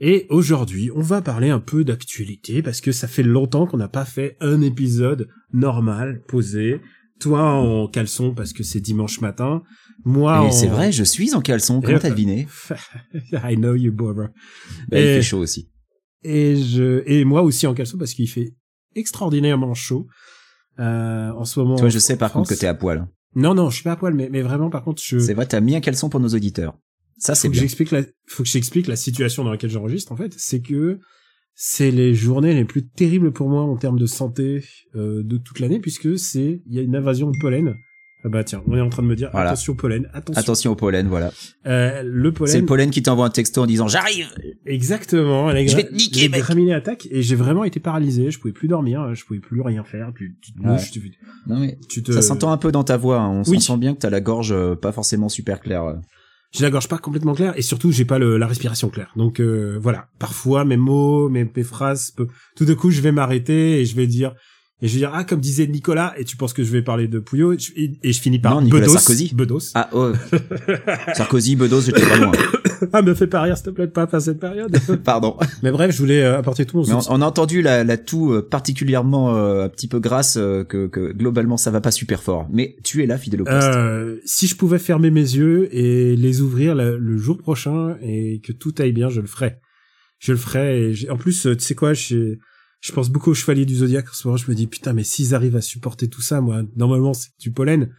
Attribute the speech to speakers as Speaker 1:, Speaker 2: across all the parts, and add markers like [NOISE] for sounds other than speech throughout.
Speaker 1: Et aujourd'hui, on va parler un peu d'actualité parce que ça fait longtemps qu'on n'a pas fait un épisode normal, posé. Toi en caleçon parce que c'est dimanche matin. Moi en...
Speaker 2: c'est vrai, je suis en caleçon. Comment t'as deviné [LAUGHS]
Speaker 1: I know you, brother.
Speaker 2: Bah, Il fait chaud aussi.
Speaker 1: Et je et moi aussi en caleçon parce qu'il fait extraordinairement chaud euh, en ce moment.
Speaker 2: Toi, je sais par
Speaker 1: France.
Speaker 2: contre que t'es à poil.
Speaker 1: Non non, je suis pas à poil, mais mais vraiment par contre je.
Speaker 2: C'est vrai, t'as mis un caleçon pour nos auditeurs. Ça, c'est
Speaker 1: faut que
Speaker 2: bien.
Speaker 1: j'explique la faut que j'explique la situation dans laquelle j'enregistre en fait, c'est que c'est les journées les plus terribles pour moi en termes de santé euh, de toute l'année puisque c'est il y a une invasion de pollen. Ah bah tiens, on est en train de me dire
Speaker 2: Voilà.
Speaker 1: attention pollen, attention.
Speaker 2: Attention au pollen, voilà.
Speaker 1: Euh, le pollen.
Speaker 2: C'est le pollen qui t'envoie un texto en disant j'arrive.
Speaker 1: Exactement. Les
Speaker 2: Je vais te niquer,
Speaker 1: les
Speaker 2: mec.
Speaker 1: graminées attaquent et j'ai vraiment été paralysé. Je pouvais plus dormir, je pouvais plus rien faire. Puis tu te
Speaker 2: Ouais.
Speaker 1: mouches, tu,
Speaker 2: Non mais
Speaker 1: tu te.
Speaker 2: ça s'entend un peu dans ta voix. hein. On
Speaker 1: Oui.
Speaker 2: sent bien que t'as la gorge euh, pas forcément super claire.
Speaker 1: J'ai la gorge pas complètement claire et surtout j'ai pas le, la respiration claire. Donc euh, voilà. Parfois mes mots, mes, mes phrases, peu- tout de coup je vais m'arrêter et je vais dire et je vais dire ah comme disait Nicolas et tu penses que je vais parler de Pouillot et, je- et- et je finis par
Speaker 2: Non, Nicolas
Speaker 1: Bedos.
Speaker 2: Sarkozy.
Speaker 1: Bedos.
Speaker 2: Ah oh. [LAUGHS] Sarkozy, Bedos, j'étais pas loin. [LAUGHS]
Speaker 1: Ah me fais pas rire s'il te plaît pas à cette période. [LAUGHS] [LAUGHS]
Speaker 2: Pardon.
Speaker 1: Mais bref je voulais euh, apporter tout mon
Speaker 2: Mais on,
Speaker 1: soutien.
Speaker 2: on a entendu la, la toux euh, particulièrement euh, un petit peu grasse euh, que, que globalement ça va pas super fort. Mais tu es là, fidèle au poste.
Speaker 1: Euh, si je pouvais fermer mes yeux et les ouvrir la- le jour prochain et que tout aille bien, je le ferais. Je le ferais. Et en plus, euh, tu sais quoi, j'ai- je pense beaucoup aux chevaliers du zodiaque. En ce moment, je me dis putain, mais s'ils arrivent à supporter tout ça, moi, normalement, c'est du pollen.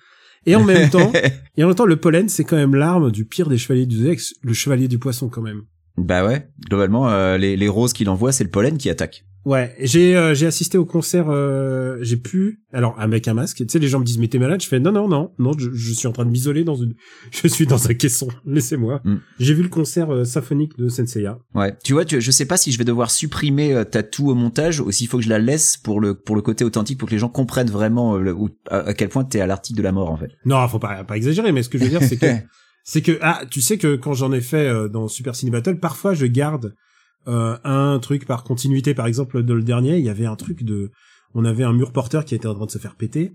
Speaker 1: Et en même temps, [LAUGHS] et en même temps, le pollen, c'est quand même l'arme du pire des chevaliers du zodiaque, le chevalier du poisson quand même.
Speaker 2: Bah ouais, globalement, euh, les, les roses qu'il envoie, c'est le pollen qui attaque.
Speaker 1: Ouais, j'ai euh, j'ai assisté au concert, euh, j'ai pu, alors avec un masque, tu sais, les gens me disent mais t'es malade, je fais non non non non, je, je suis en train de m'isoler dans une, [LAUGHS] je suis dans un caisson, [LAUGHS] laissez-moi.
Speaker 2: Mm.
Speaker 1: J'ai vu le concert euh, symphonique de Senseiya.
Speaker 2: Ouais, tu vois, tu, je sais pas si je vais devoir supprimer euh, ta toux au montage ou s'il faut que je la laisse pour le pour le côté authentique pour que les gens comprennent vraiment euh, le- où- à, à quel point t'es à l'article de la mort en fait.
Speaker 1: Non, faut pas pas exagérer, mais ce que je veux dire c'est que [LAUGHS] c'est que ah tu sais que quand j'en ai fait dans Super Ciné Battle, parfois je garde euh, un truc par continuité. Par exemple, dans le dernier, il y avait un truc de, on avait un mur porteur qui était en train de se faire péter.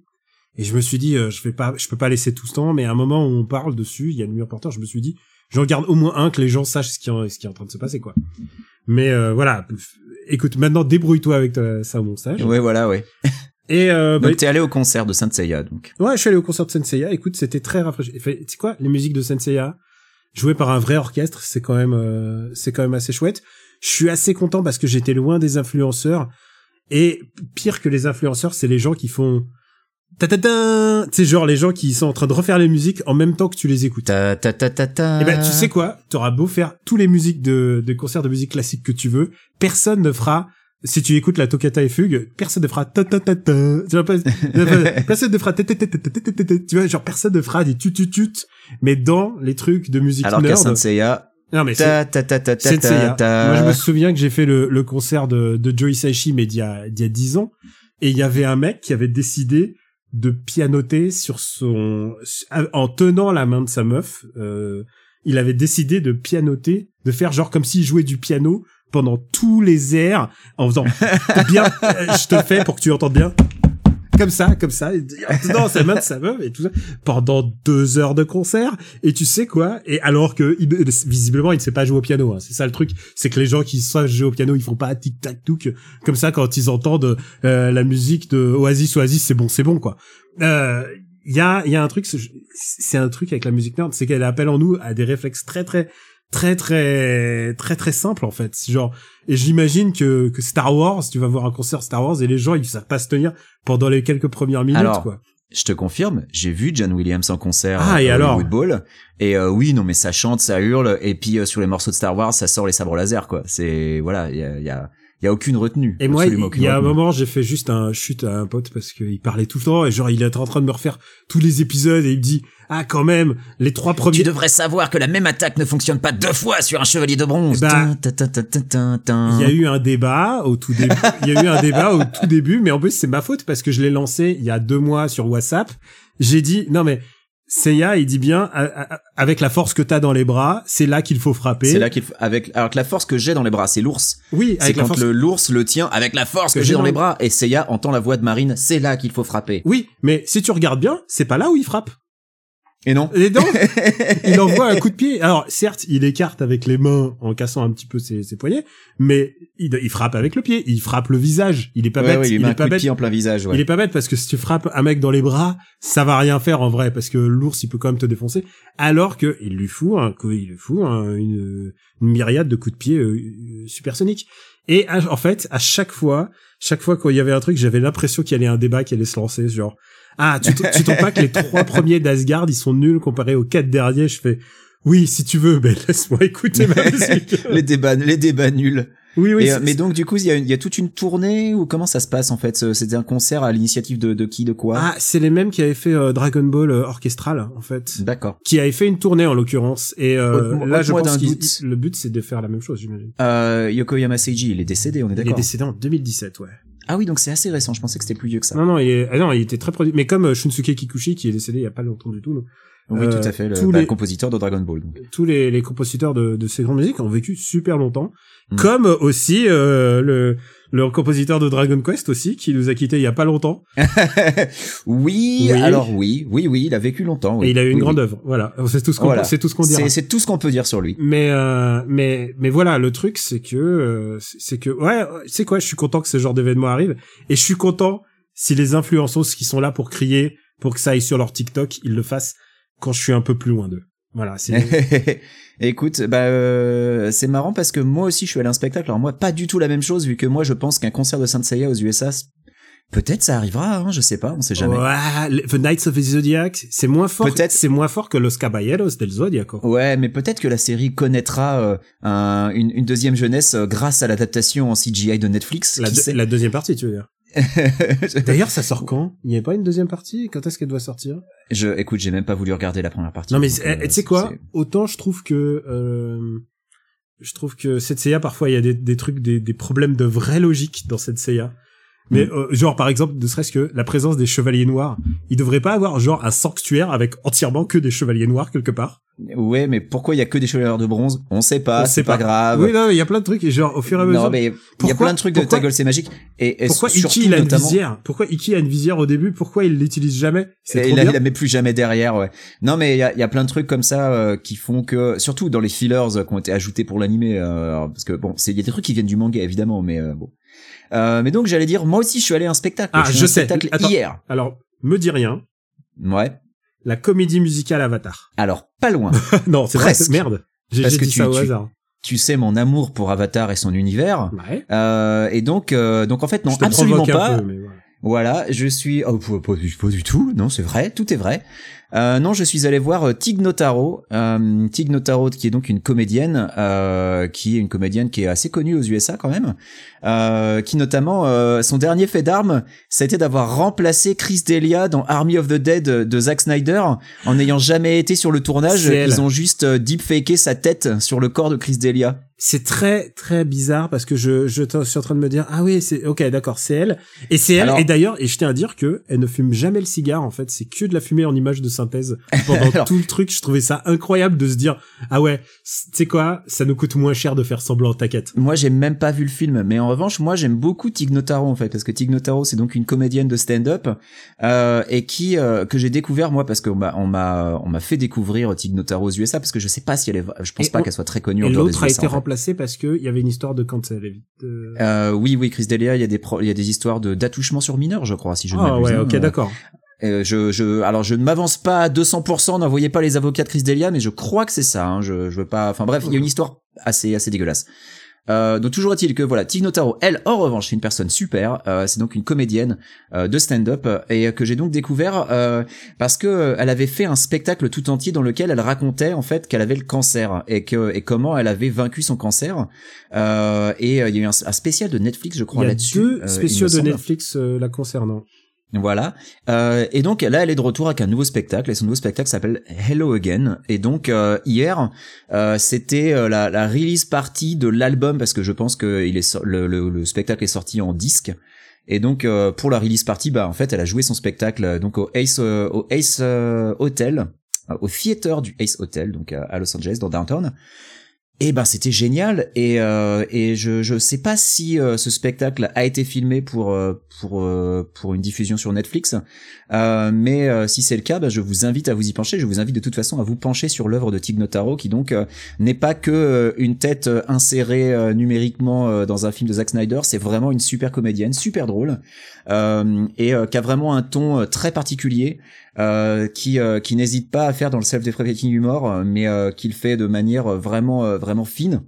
Speaker 1: Et je me suis dit, euh, je vais pas, je peux pas laisser tout ce temps, mais à un moment où on parle dessus, il y a le mur porteur, je me suis dit, j'en garde au moins un que les gens sachent ce qui, en- ce qui est en train de se passer, quoi. Mais euh, voilà, écoute, maintenant débrouille-toi avec ta- ça au montage.
Speaker 2: Ouais, voilà, ouais.
Speaker 1: Et euh, [LAUGHS] bah,
Speaker 2: Donc t'es allé au concert de Saint Seiya, donc.
Speaker 1: Ouais, je suis allé au concert de Senseiya. Écoute, c'était très rafraîchissant. Fait, Tu sais quoi, les musiques de Senseiya, jouées par un vrai orchestre, c'est quand même, euh, c'est quand même assez chouette. Je suis assez content parce que j'étais loin des influenceurs. Et pire que les influenceurs, c'est les gens qui font ta ta ta c'est genre les gens qui sont en train de refaire les musiques en même temps que tu les écoutes
Speaker 2: ta ta ta ta, ta.
Speaker 1: et ben tu sais quoi t'auras beau faire tous les musiques de, de concerts de musique classique que tu veux personne ne fera si tu écoutes la toccata et fugue personne ne fera ta ta ta ta tu vois, personne ne fera ta ta ta ta ta ta tu vois genre personne ne fera des tut tut tut mais dans les trucs de musique
Speaker 2: alors qu'à Saint Seiya
Speaker 1: non mais c'est
Speaker 2: ta ta ta ta ta
Speaker 1: c'est
Speaker 2: ta
Speaker 1: Seiya.
Speaker 2: ta.
Speaker 1: Moi, je me souviens que j'ai fait le, le concert de, de Joey Saishi, mais d'il y a, d'il y a 10 ans. Et il y avait un mec qui avait décidé de pianoter sur son, en tenant la main de sa meuf, euh, il avait décidé de pianoter, de faire genre comme s'il jouait du piano pendant tous les airs, en faisant [LAUGHS] bien, euh, je te fais pour que tu entendes bien. Comme ça, comme ça, et sa main de sa meuf et tout ça, pendant deux heures de concert. Et tu sais quoi? Et alors que, visiblement, il ne sait pas jouer au piano, hein. C'est ça le truc. C'est que les gens qui savent jouer au piano, ils font pas tic tac touc comme ça quand ils entendent euh, la musique de Oasis Oasis, c'est bon, c'est bon, quoi. Euh, il y a, y a un truc, c'est un truc avec la musique nerd, c'est qu'elle appelle en nous à des réflexes très, très, très, très, très, très simples, en fait. Genre, et j'imagine que, que Star Wars, tu vas voir un concert Star Wars et les gens, ils savent pas se tenir pendant les quelques premières minutes,
Speaker 2: Alors,
Speaker 1: quoi.
Speaker 2: Je te confirme, j'ai vu John Williams en concert
Speaker 1: Ah, et
Speaker 2: à
Speaker 1: alors.
Speaker 2: Et euh, oui, non, mais ça chante, ça hurle. Et puis euh, sur les morceaux de Star Wars, ça sort les sabres laser, quoi. C'est voilà, il y a, il y a, il y a aucune retenue.
Speaker 1: Et moi, il y a un
Speaker 2: retenue.
Speaker 1: moment, j'ai fait juste un chute à un pote parce qu'il parlait tout le temps et genre il était en train de me refaire tous les épisodes et il me dit ah quand même les trois premiers.
Speaker 2: Tu devrais savoir que la même attaque ne fonctionne pas deux fois sur un chevalier de bronze.
Speaker 1: Eh ben. Il y a eu un débat au tout début. [LAUGHS] il y a eu un débat au tout début, mais en plus c'est ma faute parce que je l'ai lancé il y a deux mois sur WhatsApp. J'ai dit non mais Seiya, il dit bien avec la force que t'as dans les bras, c'est là qu'il faut frapper.
Speaker 2: C'est là qu'il faut, avec, alors que la force que j'ai dans les bras, c'est l'ours.
Speaker 1: Oui,
Speaker 2: C'est
Speaker 1: avec la
Speaker 2: quand
Speaker 1: force.
Speaker 2: l'ours le tient avec la force que, j'ai dans les bras. Et Seiya entend la voix de Marine, c'est là qu'il faut frapper.
Speaker 1: Oui, mais si tu regardes bien, c'est pas là où il frappe.
Speaker 2: Et non.
Speaker 1: Et donc, [LAUGHS] il envoie un coup de pied. Alors, certes, il écarte avec les mains en cassant un petit peu ses, ses poignets, mais il, il frappe avec le pied. Il frappe le visage. Il est pas
Speaker 2: Ouais,
Speaker 1: bête.
Speaker 2: ouais, il
Speaker 1: il
Speaker 2: met
Speaker 1: est
Speaker 2: un
Speaker 1: pas
Speaker 2: coup de
Speaker 1: bête.
Speaker 2: pied en plein visage, ouais.
Speaker 1: Il est pas bête parce que si tu frappes un mec dans les bras, ça va rien faire en vrai parce que l'ours il peut quand même te défoncer. Alors que il lui fout un, il lui fout un- une, une myriade de coups de pied euh, supersoniques. Et en fait, à chaque fois, chaque fois qu'il y avait un truc, j'avais l'impression qu'il y allait un débat qui allait se lancer, genre ah tu, tu trouves pas que les trois premiers d'Asgard ils sont nuls comparés aux quatre derniers? Je fais oui si tu veux, mais laisse-moi écouter ma [LAUGHS] musique.
Speaker 2: les débats, les débats nuls.
Speaker 1: oui oui.
Speaker 2: Et, euh, mais donc du coup, il y a, y a toute une tournée ou comment ça se passe en fait C'était un concert à l'initiative de, de qui, de quoi?
Speaker 1: Ah c'est les mêmes qui avaient fait euh, Dragon Ball euh, orchestral en fait.
Speaker 2: D'accord.
Speaker 1: qui avait fait une tournée en l'occurrence et euh, là je pense
Speaker 2: doute.
Speaker 1: le but c'est de faire la même chose j'imagine.
Speaker 2: Euh, Yokoyama Seiji, il est décédé, on est
Speaker 1: Il est
Speaker 2: d'accord.
Speaker 1: décédé en 2017 ouais.
Speaker 2: Ah oui, donc c'est assez récent. Je pensais que c'était plus vieux que ça.
Speaker 1: Non non il ah non il était très produit mais comme euh, Shunsuke Kikuchi qui est décédé il y a pas longtemps du tout.
Speaker 2: Oui,
Speaker 1: euh,
Speaker 2: tout à fait. Le,
Speaker 1: tous
Speaker 2: bah,
Speaker 1: les-
Speaker 2: le compositeur de Dragon Ball. donc.
Speaker 1: Tous les, les compositeurs de, de ces grandes musiques ont vécu super longtemps
Speaker 2: Mm.
Speaker 1: comme aussi euh, le le compositeur de Dragon Quest aussi qui nous a quitté il y a pas longtemps [LAUGHS]
Speaker 2: oui,
Speaker 1: Oui.
Speaker 2: alors oui, oui, oui, il a vécu longtemps. oui.
Speaker 1: et il a eu une
Speaker 2: Oui,
Speaker 1: grande œuvre voilà c'est tout ce qu'on
Speaker 2: Voilà.
Speaker 1: c'est tout ce qu'on dira.
Speaker 2: C'est tout ce qu'on peut dire sur lui.
Speaker 1: Mais euh, mais mais voilà, le truc c'est que euh, c'est c'est que ouais, c'est quoi, je suis content que ce genre d'événement arrive et je suis content si les influenceuses qui sont là pour crier pour que ça aille sur leur TikTok, ils le fassent quand je suis un peu plus loin d'eux. Voilà, c'est [LAUGHS]
Speaker 2: Écoute, bah euh, c'est marrant parce que moi aussi je suis allé à un spectacle. Alors moi pas du tout la même chose vu que moi je pense qu'un concert de Saint Seiya aux USA peut-être ça arrivera, hein, je sais pas, on sait jamais.
Speaker 1: Ouais, le- The Knights of the Zodiac, c'est moins fort.
Speaker 2: Peut-être.
Speaker 1: c'est moins fort que Los Caballeros del Zodiaco.
Speaker 2: Ouais, mais peut-être que la série connaîtra euh, un- une, une deuxième jeunesse euh, grâce à l'adaptation en CGI de Netflix.
Speaker 1: La deuxième partie, tu veux dire. [LAUGHS] D'ailleurs, ça sort quand? Il n'y avait pas une deuxième partie? Quand est-ce qu'elle doit sortir?
Speaker 2: Je, écoute, j'ai même pas voulu regarder la première partie.
Speaker 1: Non mais c'est-
Speaker 2: euh,
Speaker 1: eh, tu sais quoi? Autant je trouve que euh, je trouve que cette Seiya parfois il y a des, des trucs des, des problèmes de vraie logique dans cette Seiya. Mais
Speaker 2: Mm.
Speaker 1: euh, genre par exemple ne serait-ce que la présence des chevaliers noirs, ils devraient pas avoir genre un sanctuaire avec entièrement que des chevaliers noirs quelque part?
Speaker 2: Ouais, mais pourquoi il y a que des chevaliers de bronze? On sait pas, c'est pas,
Speaker 1: pas.
Speaker 2: grave.
Speaker 1: Oui non, il y a plein de trucs et genre au fur et à mesure.
Speaker 2: non, mais il y a plein de trucs de ta gueule, c'est magique. Et, et
Speaker 1: pourquoi
Speaker 2: surtout,
Speaker 1: Iki il a une
Speaker 2: notamment,
Speaker 1: visière? Pourquoi Iki a une visière au début? Pourquoi il l'utilise jamais? C'est trop
Speaker 2: il, la, il la met plus jamais derrière, ouais. Non, mais il y a, il y a plein de trucs comme ça euh, qui font que, surtout dans les fillers euh, qui ont été ajoutés pour l'animé, euh, parce que bon, c'est il y a des trucs qui viennent du manga évidemment, mais euh, bon. Euh, mais donc j'allais dire, moi aussi je suis allé à un spectacle.
Speaker 1: Ah,
Speaker 2: je, un
Speaker 1: sais.
Speaker 2: spectacle
Speaker 1: Attends.
Speaker 2: hier.
Speaker 1: Alors me dis rien.
Speaker 2: Ouais.
Speaker 1: La comédie musicale Avatar.
Speaker 2: Alors pas loin. [LAUGHS]
Speaker 1: non c'est vrai.
Speaker 2: Presque.
Speaker 1: Merde. J'ai j'ai
Speaker 2: que
Speaker 1: dit
Speaker 2: tu-
Speaker 1: ça au
Speaker 2: tu-
Speaker 1: hasard.
Speaker 2: tu sais mon amour pour Avatar et son univers.
Speaker 1: Ouais.
Speaker 2: Euh, et donc, euh, donc en fait non,
Speaker 1: je te
Speaker 2: absolument
Speaker 1: un
Speaker 2: pas.
Speaker 1: peu, mais voilà.
Speaker 2: Voilà, je suis oh, pas, pas du- pas du tout, non, c'est vrai, tout est vrai. Euh, non, je suis allé voir euh, Tig Notaro, euh, Tig Notaro qui est donc une comédienne, euh, qui est une comédienne qui est assez connue aux USA quand même, euh, qui notamment euh, son dernier fait d'armes, ça a été d'avoir remplacé Chris Delia dans Army of the Dead de Zack Snyder, en n'ayant jamais été sur le tournage, ils ont juste deepfaké sa tête sur le corps de Chris Delia.
Speaker 1: C'est très très bizarre parce que je je suis en train de me dire ah oui c'est ok d'accord c'est elle. Et c'est elle.
Speaker 2: Alors-
Speaker 1: et d'ailleurs et je tiens à dire que elle ne fume jamais le cigare en fait. C'est que de la fumée en image de synthèse. [LAUGHS] Pendant
Speaker 2: Alors-
Speaker 1: tout le truc je trouvais ça incroyable de se dire ah ouais tu sais quoi ça nous coûte moins cher de faire semblant t'inquiète.
Speaker 2: Moi, j'ai même pas vu le film, mais en revanche, moi, j'aime beaucoup Tig Notaro en fait, parce que Tig Notaro, c'est donc une comédienne de stand-up euh, et qui euh, que j'ai découvert moi parce qu'on m'a on m'a on m'a fait découvrir Tig Notaro aux USA parce que je sais pas si elle est, je pense
Speaker 1: Et
Speaker 2: pas
Speaker 1: on-
Speaker 2: qu'elle soit très connue en des
Speaker 1: l'autre a
Speaker 2: USA,
Speaker 1: été
Speaker 2: en fait.
Speaker 1: Remplacé parce que il y avait une histoire de cancel euh...
Speaker 2: Euh, oui, oui, Chris Delia, il y a des il y a des histoires de d'attouchement sur mineurs, je crois, si je ne
Speaker 1: ah
Speaker 2: m'abuse.
Speaker 1: ouais
Speaker 2: hein.
Speaker 1: ok d'accord
Speaker 2: Euh, je, je, alors je ne m'avance pas à 200%, n'envoyez pas les avocats de Chris Delia, mais je crois que c'est ça. Hein, je, je veux pas. Enfin bref, il y a une histoire assez, assez dégueulasse. Euh, donc toujours est-il que voilà, Tig Notaro, elle, en revanche, c'est une personne super. Euh, c'est donc une comédienne euh, de stand-up euh, et que j'ai donc découvert euh, parce que euh, elle avait fait un spectacle tout entier dans lequel elle racontait en fait qu'elle avait le cancer et que et comment elle avait vaincu son cancer. Euh, et euh, il y a eu un, un spécial de Netflix, je
Speaker 1: Il
Speaker 2: crois,
Speaker 1: y a
Speaker 2: là-dessus.
Speaker 1: deux
Speaker 2: euh, il
Speaker 1: spéciaux de
Speaker 2: semble.
Speaker 1: Netflix euh, la concernant.
Speaker 2: Voilà. Euh, et donc là, elle est de retour avec un nouveau spectacle. Et son nouveau spectacle s'appelle Hello Again. Et donc euh, hier, euh, c'était euh, la, la release party de l'album parce que je pense que il est le, le, le spectacle est sorti en disque. Et donc euh, pour la release party, bah en fait, elle a joué son spectacle euh, donc au Ace au Ace Hotel, au theater du Ace Hotel, donc à Los Angeles dans downtown. Et ben c'était génial. Et euh, et je je sais pas si euh, ce spectacle a été filmé pour euh, pour euh, pour une diffusion sur Netflix euh, mais euh, si c'est le cas bah, je vous invite à vous y pencher. Je vous invite de toute façon à vous pencher sur l'œuvre de Tig Notaro qui donc euh, n'est pas que euh, une tête euh, insérée euh, numériquement dans un film de Zack Snyder. C'est vraiment une super comédienne super drôle et qui a vraiment un ton très particulier qui qui n'hésite pas à faire dans le self-deprecating humor mais qu'il fait de manière vraiment vraiment fine.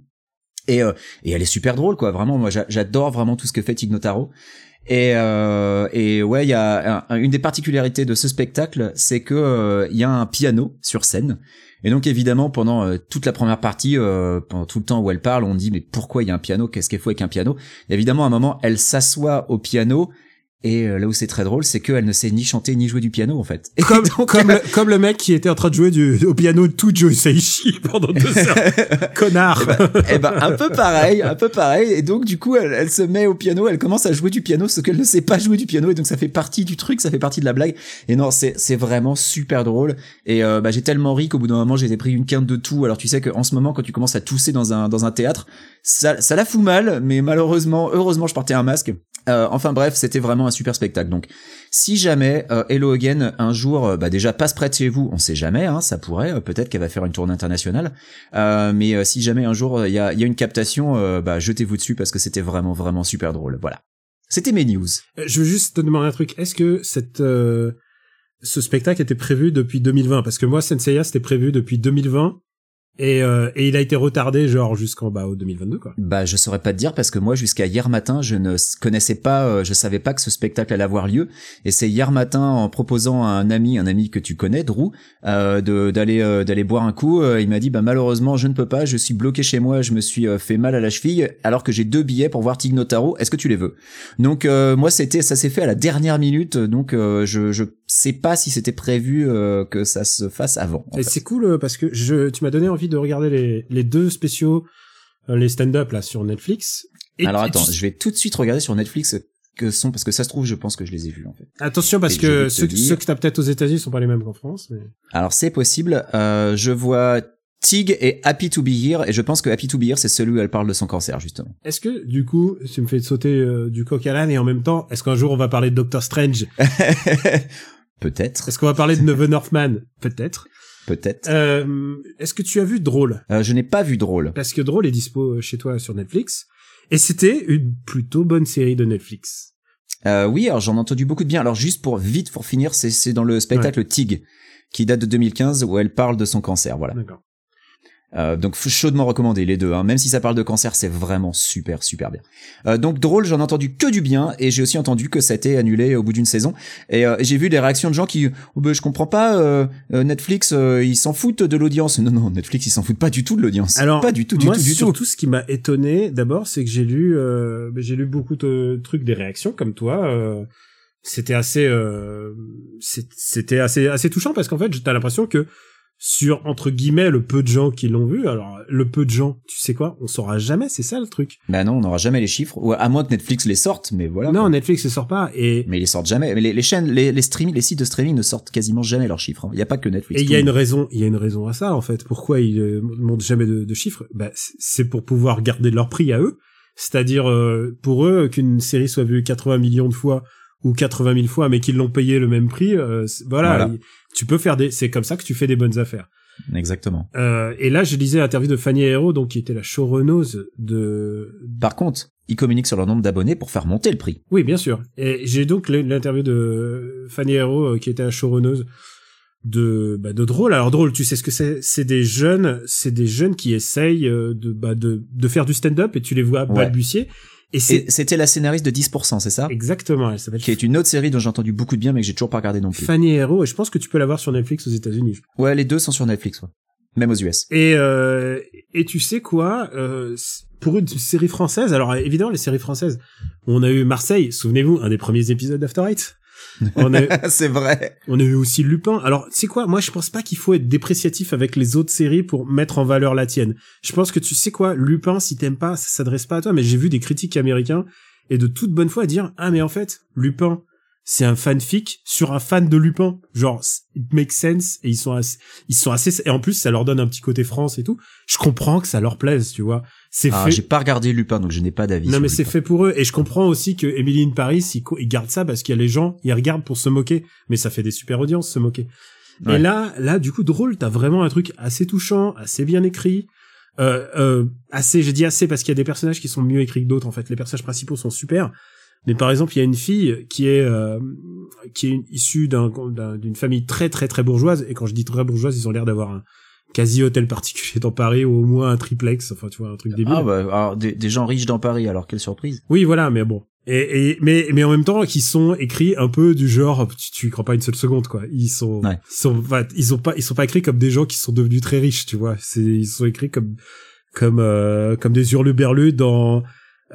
Speaker 2: Et et elle est super drôle quoi. Vraiment moi j'a- j'adore vraiment tout ce que fait Tig Notaro et euh, et ouais il y a un- une des particularités de ce spectacle c'est que euh, il y a un piano sur scène. Et donc évidemment pendant euh, toute la première partie euh, pendant tout le temps où elle parle on dit mais pourquoi il y a un piano? Qu'est-ce qu'il faut avec un piano? Évidemment à un moment elle s'assoit au piano et euh, là où c'est très drôle c'est qu'elle ne sait ni chanter ni jouer du piano en fait Et
Speaker 1: Comme,
Speaker 2: donc,
Speaker 1: comme, le, [LAUGHS] comme le mec qui était en train de jouer du, au piano tout Joe Saishi [LAUGHS] pendant deux heures. [LAUGHS] Connard.
Speaker 2: Eh ben un peu pareil, un peu pareil. Et donc du coup, elle, elle se met au piano, elle commence à jouer du piano, ce qu'elle ne sait pas jouer du piano, et donc ça fait partie du truc, ça fait partie de la blague. Et non, c'est c'est vraiment super drôle. Et euh, bah, j'ai tellement ri qu'au bout d'un moment, j'ai pris une quinte de tout. Alors tu sais qu'en ce moment, quand tu commences à tousser dans un dans un théâtre, ça ça la fout mal, mais malheureusement, heureusement, je portais un masque. Euh, enfin bref, c'était vraiment un super spectacle. Donc, si jamais euh, Hello Again un jour, euh, bah déjà passe près de chez vous, on sait jamais, hein, ça pourrait, euh, peut-être qu'elle va faire une tournée internationale. Mais si jamais un jour il y a, une captation, bah jetez-vous dessus parce que c'était vraiment vraiment super drôle. Voilà. C'était mes news.
Speaker 1: Je veux juste te demander un truc. Est-ce que ce spectacle était prévu depuis 2020? Parce que moi, Senseiya, c'était prévu depuis 2020. Et, euh, et il a été retardé, genre, jusqu'en bas au 2022, quoi.
Speaker 2: Bah je saurais pas te dire parce que moi jusqu'à hier matin je ne connaissais pas, euh, je savais pas que ce spectacle allait avoir lieu. Et c'est hier matin en proposant à un ami, un ami que tu connais, Drew, euh, d'aller euh, d'aller boire un coup, euh, il m'a dit bah malheureusement je ne peux pas, je suis bloqué chez moi, je me suis euh, fait mal à la cheville alors que j'ai deux billets pour voir Tig Notaro. Est-ce que tu les veux? Donc moi c'était ça s'est fait à la dernière minute, donc je je sais pas si c'était prévu euh, que ça se fasse avant.
Speaker 1: Et c'est cool euh, parce que je, tu m'as donné envie de regarder les, les deux spéciaux, euh, les stand-up là sur Netflix. Et
Speaker 2: Alors attends,
Speaker 1: tu-
Speaker 2: je vais tout de suite regarder sur Netflix que sont parce que ça se trouve je pense que je les ai vus en fait.
Speaker 1: attention parce
Speaker 2: Et
Speaker 1: que ceux, ceux que t'as peut-être aux États-Unis sont pas les mêmes qu'en France. Mais...
Speaker 2: Alors c'est possible. Euh, je vois Tig et Happy to Be Here et je pense que Happy to Be Here c'est celui où elle parle de son cancer justement.
Speaker 1: Est-ce que du coup, tu me fais sauter euh, du coq à l'âne et en même temps, est-ce qu'un jour on va parler de Doctor Strange? [LAUGHS]
Speaker 2: peut-être,
Speaker 1: Est-ce qu'on va parler de Neven Northman? Peut-être.
Speaker 2: peut-être.
Speaker 1: Euh, est-ce que tu as vu Drôle?
Speaker 2: Euh, je n'ai pas vu drôle.
Speaker 1: Parce que Drôle est dispo chez toi sur Netflix. Et c'était une plutôt bonne série de Netflix.
Speaker 2: Euh, oui, alors j'en ai entendu beaucoup de bien. Alors juste pour vite pour finir, c'est dans le spectacle Tig qui date de 2015 où elle parle de son cancer. Voilà.
Speaker 1: D'accord.
Speaker 2: Euh, donc chaudement recommandé les deux. Hein. Même si ça parle de cancer, c'est vraiment super super bien. Euh, donc drôle, j'en ai entendu que du bien et j'ai aussi entendu que ça a été annulé au bout d'une saison. Et euh, j'ai vu des réactions de gens qui, oh, ben, je comprends pas, euh, euh, Netflix, euh, ils s'en foutent de l'audience. Non non, Netflix ils s'en foutent pas du tout de l'audience.
Speaker 1: Alors,
Speaker 2: pas du tout, du
Speaker 1: moi,
Speaker 2: tout, du tout.
Speaker 1: surtout, ce qui m'a étonné, d'abord, c'est que j'ai lu, euh, j'ai lu beaucoup de trucs, des réactions comme toi. euh, c'était assez, euh, c'était assez, assez touchant parce qu'en fait, t'as l'impression que sur entre guillemets le peu de gens qui l'ont vu, alors le peu de gens, tu sais quoi, on saura jamais, c'est ça le truc.
Speaker 2: Bah non, on n'aura jamais les chiffres, ou à moins que Netflix les sorte, mais voilà.
Speaker 1: non,
Speaker 2: quoi.
Speaker 1: Netflix ne sort pas et
Speaker 2: Mais ils les sortent jamais. Mais les, les chaînes, les, les streaming, les sites de streaming ne sortent quasiment jamais leurs chiffres. hein. Il y a pas que Netflix.
Speaker 1: Et il y a une raison, il y a une raison à ça en fait. Pourquoi ils euh, montent jamais de, de chiffres? Bah, c'est pour pouvoir garder leur prix à eux. C'est-à-dire euh, pour eux qu'une série soit vue 80 millions de fois ou 80 000 fois, mais qu'ils l'ont payé le même prix. euh, Voilà. Tu peux faire des. C'est comme ça que tu fais des bonnes affaires.
Speaker 2: Exactement.
Speaker 1: Euh, et là, je lisais l'interview de Fanny Hero, donc qui était la showrunneuse de.
Speaker 2: Par contre, ils communiquent sur leur nombre d'abonnés pour faire monter le prix.
Speaker 1: Oui, bien sûr. Et j'ai donc l'interview de Fanny Hero, euh, qui était la showrunneuse de bah, de drôle. Alors drôle, tu sais ce que c'est? C'est des jeunes, c'est des jeunes qui essayent euh, de bah, de de faire du stand-up et tu les vois
Speaker 2: Ouais.
Speaker 1: balbutier. Et
Speaker 2: C'était la scénariste de 10%, c'est ça?
Speaker 1: Exactement. Elle s'appelle
Speaker 2: Qui est une autre série dont j'ai entendu beaucoup de bien mais que j'ai toujours pas regardé non plus.
Speaker 1: Fanny Hero et je pense que tu peux la voir sur Netflix aux États-Unis.
Speaker 2: Ouais, les deux sont sur Netflix, ouais. Même aux US.
Speaker 1: Et euh, et tu sais quoi euh, Pour une série française, alors évidemment les séries françaises, on a eu Marseille. Souvenez-vous, un des premiers épisodes d'After Eight. On a, [LAUGHS]
Speaker 2: c'est vrai.
Speaker 1: on a eu aussi Lupin. Alors, c'est quoi? Moi, je pense pas qu'il faut être dépréciatif avec les autres séries pour mettre en valeur la tienne. Je pense que tu sais quoi, Lupin, si t'aimes pas, ça s'adresse pas à toi. Mais j'ai vu des critiques américains et de toute bonne foi dire ah mais en fait, Lupin, c'est un fanfic sur un fan de Lupin. Genre, it makes sense et ils sont assez, ils sont assez et en plus ça leur donne un petit côté France et tout. Je comprends que ça leur plaise, tu vois. C'est
Speaker 2: Ah,
Speaker 1: fait.
Speaker 2: j'ai pas regardé Lupin donc je n'ai pas d'avis.
Speaker 1: Non mais c'est fait pour eux et je comprends aussi que Emily in Paris ils gardent ça parce qu'il y a les gens ils regardent pour se moquer mais ça fait des super audiences se moquer.
Speaker 2: Ouais.
Speaker 1: Et là là du coup drôle t'as vraiment un truc assez touchant assez bien écrit euh, euh, assez j'ai dit assez parce qu'il y a des personnages qui sont mieux écrits que d'autres en fait les personnages principaux sont super mais par exemple il y a une fille qui est euh, qui est issue d'un d'un- d'une famille très très très bourgeoise et quand je dis très bourgeoise ils ont l'air d'avoir un quasi hôtel particulier dans Paris ou au moins un triplex enfin tu vois un truc débile
Speaker 2: Ah bah alors des, des gens riches dans Paris alors quelle surprise.
Speaker 1: oui, voilà, mais bon. Et, et mais mais en même temps, qui sont écrits un peu du genre, tu, tu y crois pas une seule seconde, quoi. Ils sont,
Speaker 2: Ouais.
Speaker 1: ils sont, enfin, ils ont pas, ils sont pas écrits comme des gens qui sont devenus très riches, tu vois. C'est, ils sont écrits comme, comme, euh, comme des hurluberlus dans,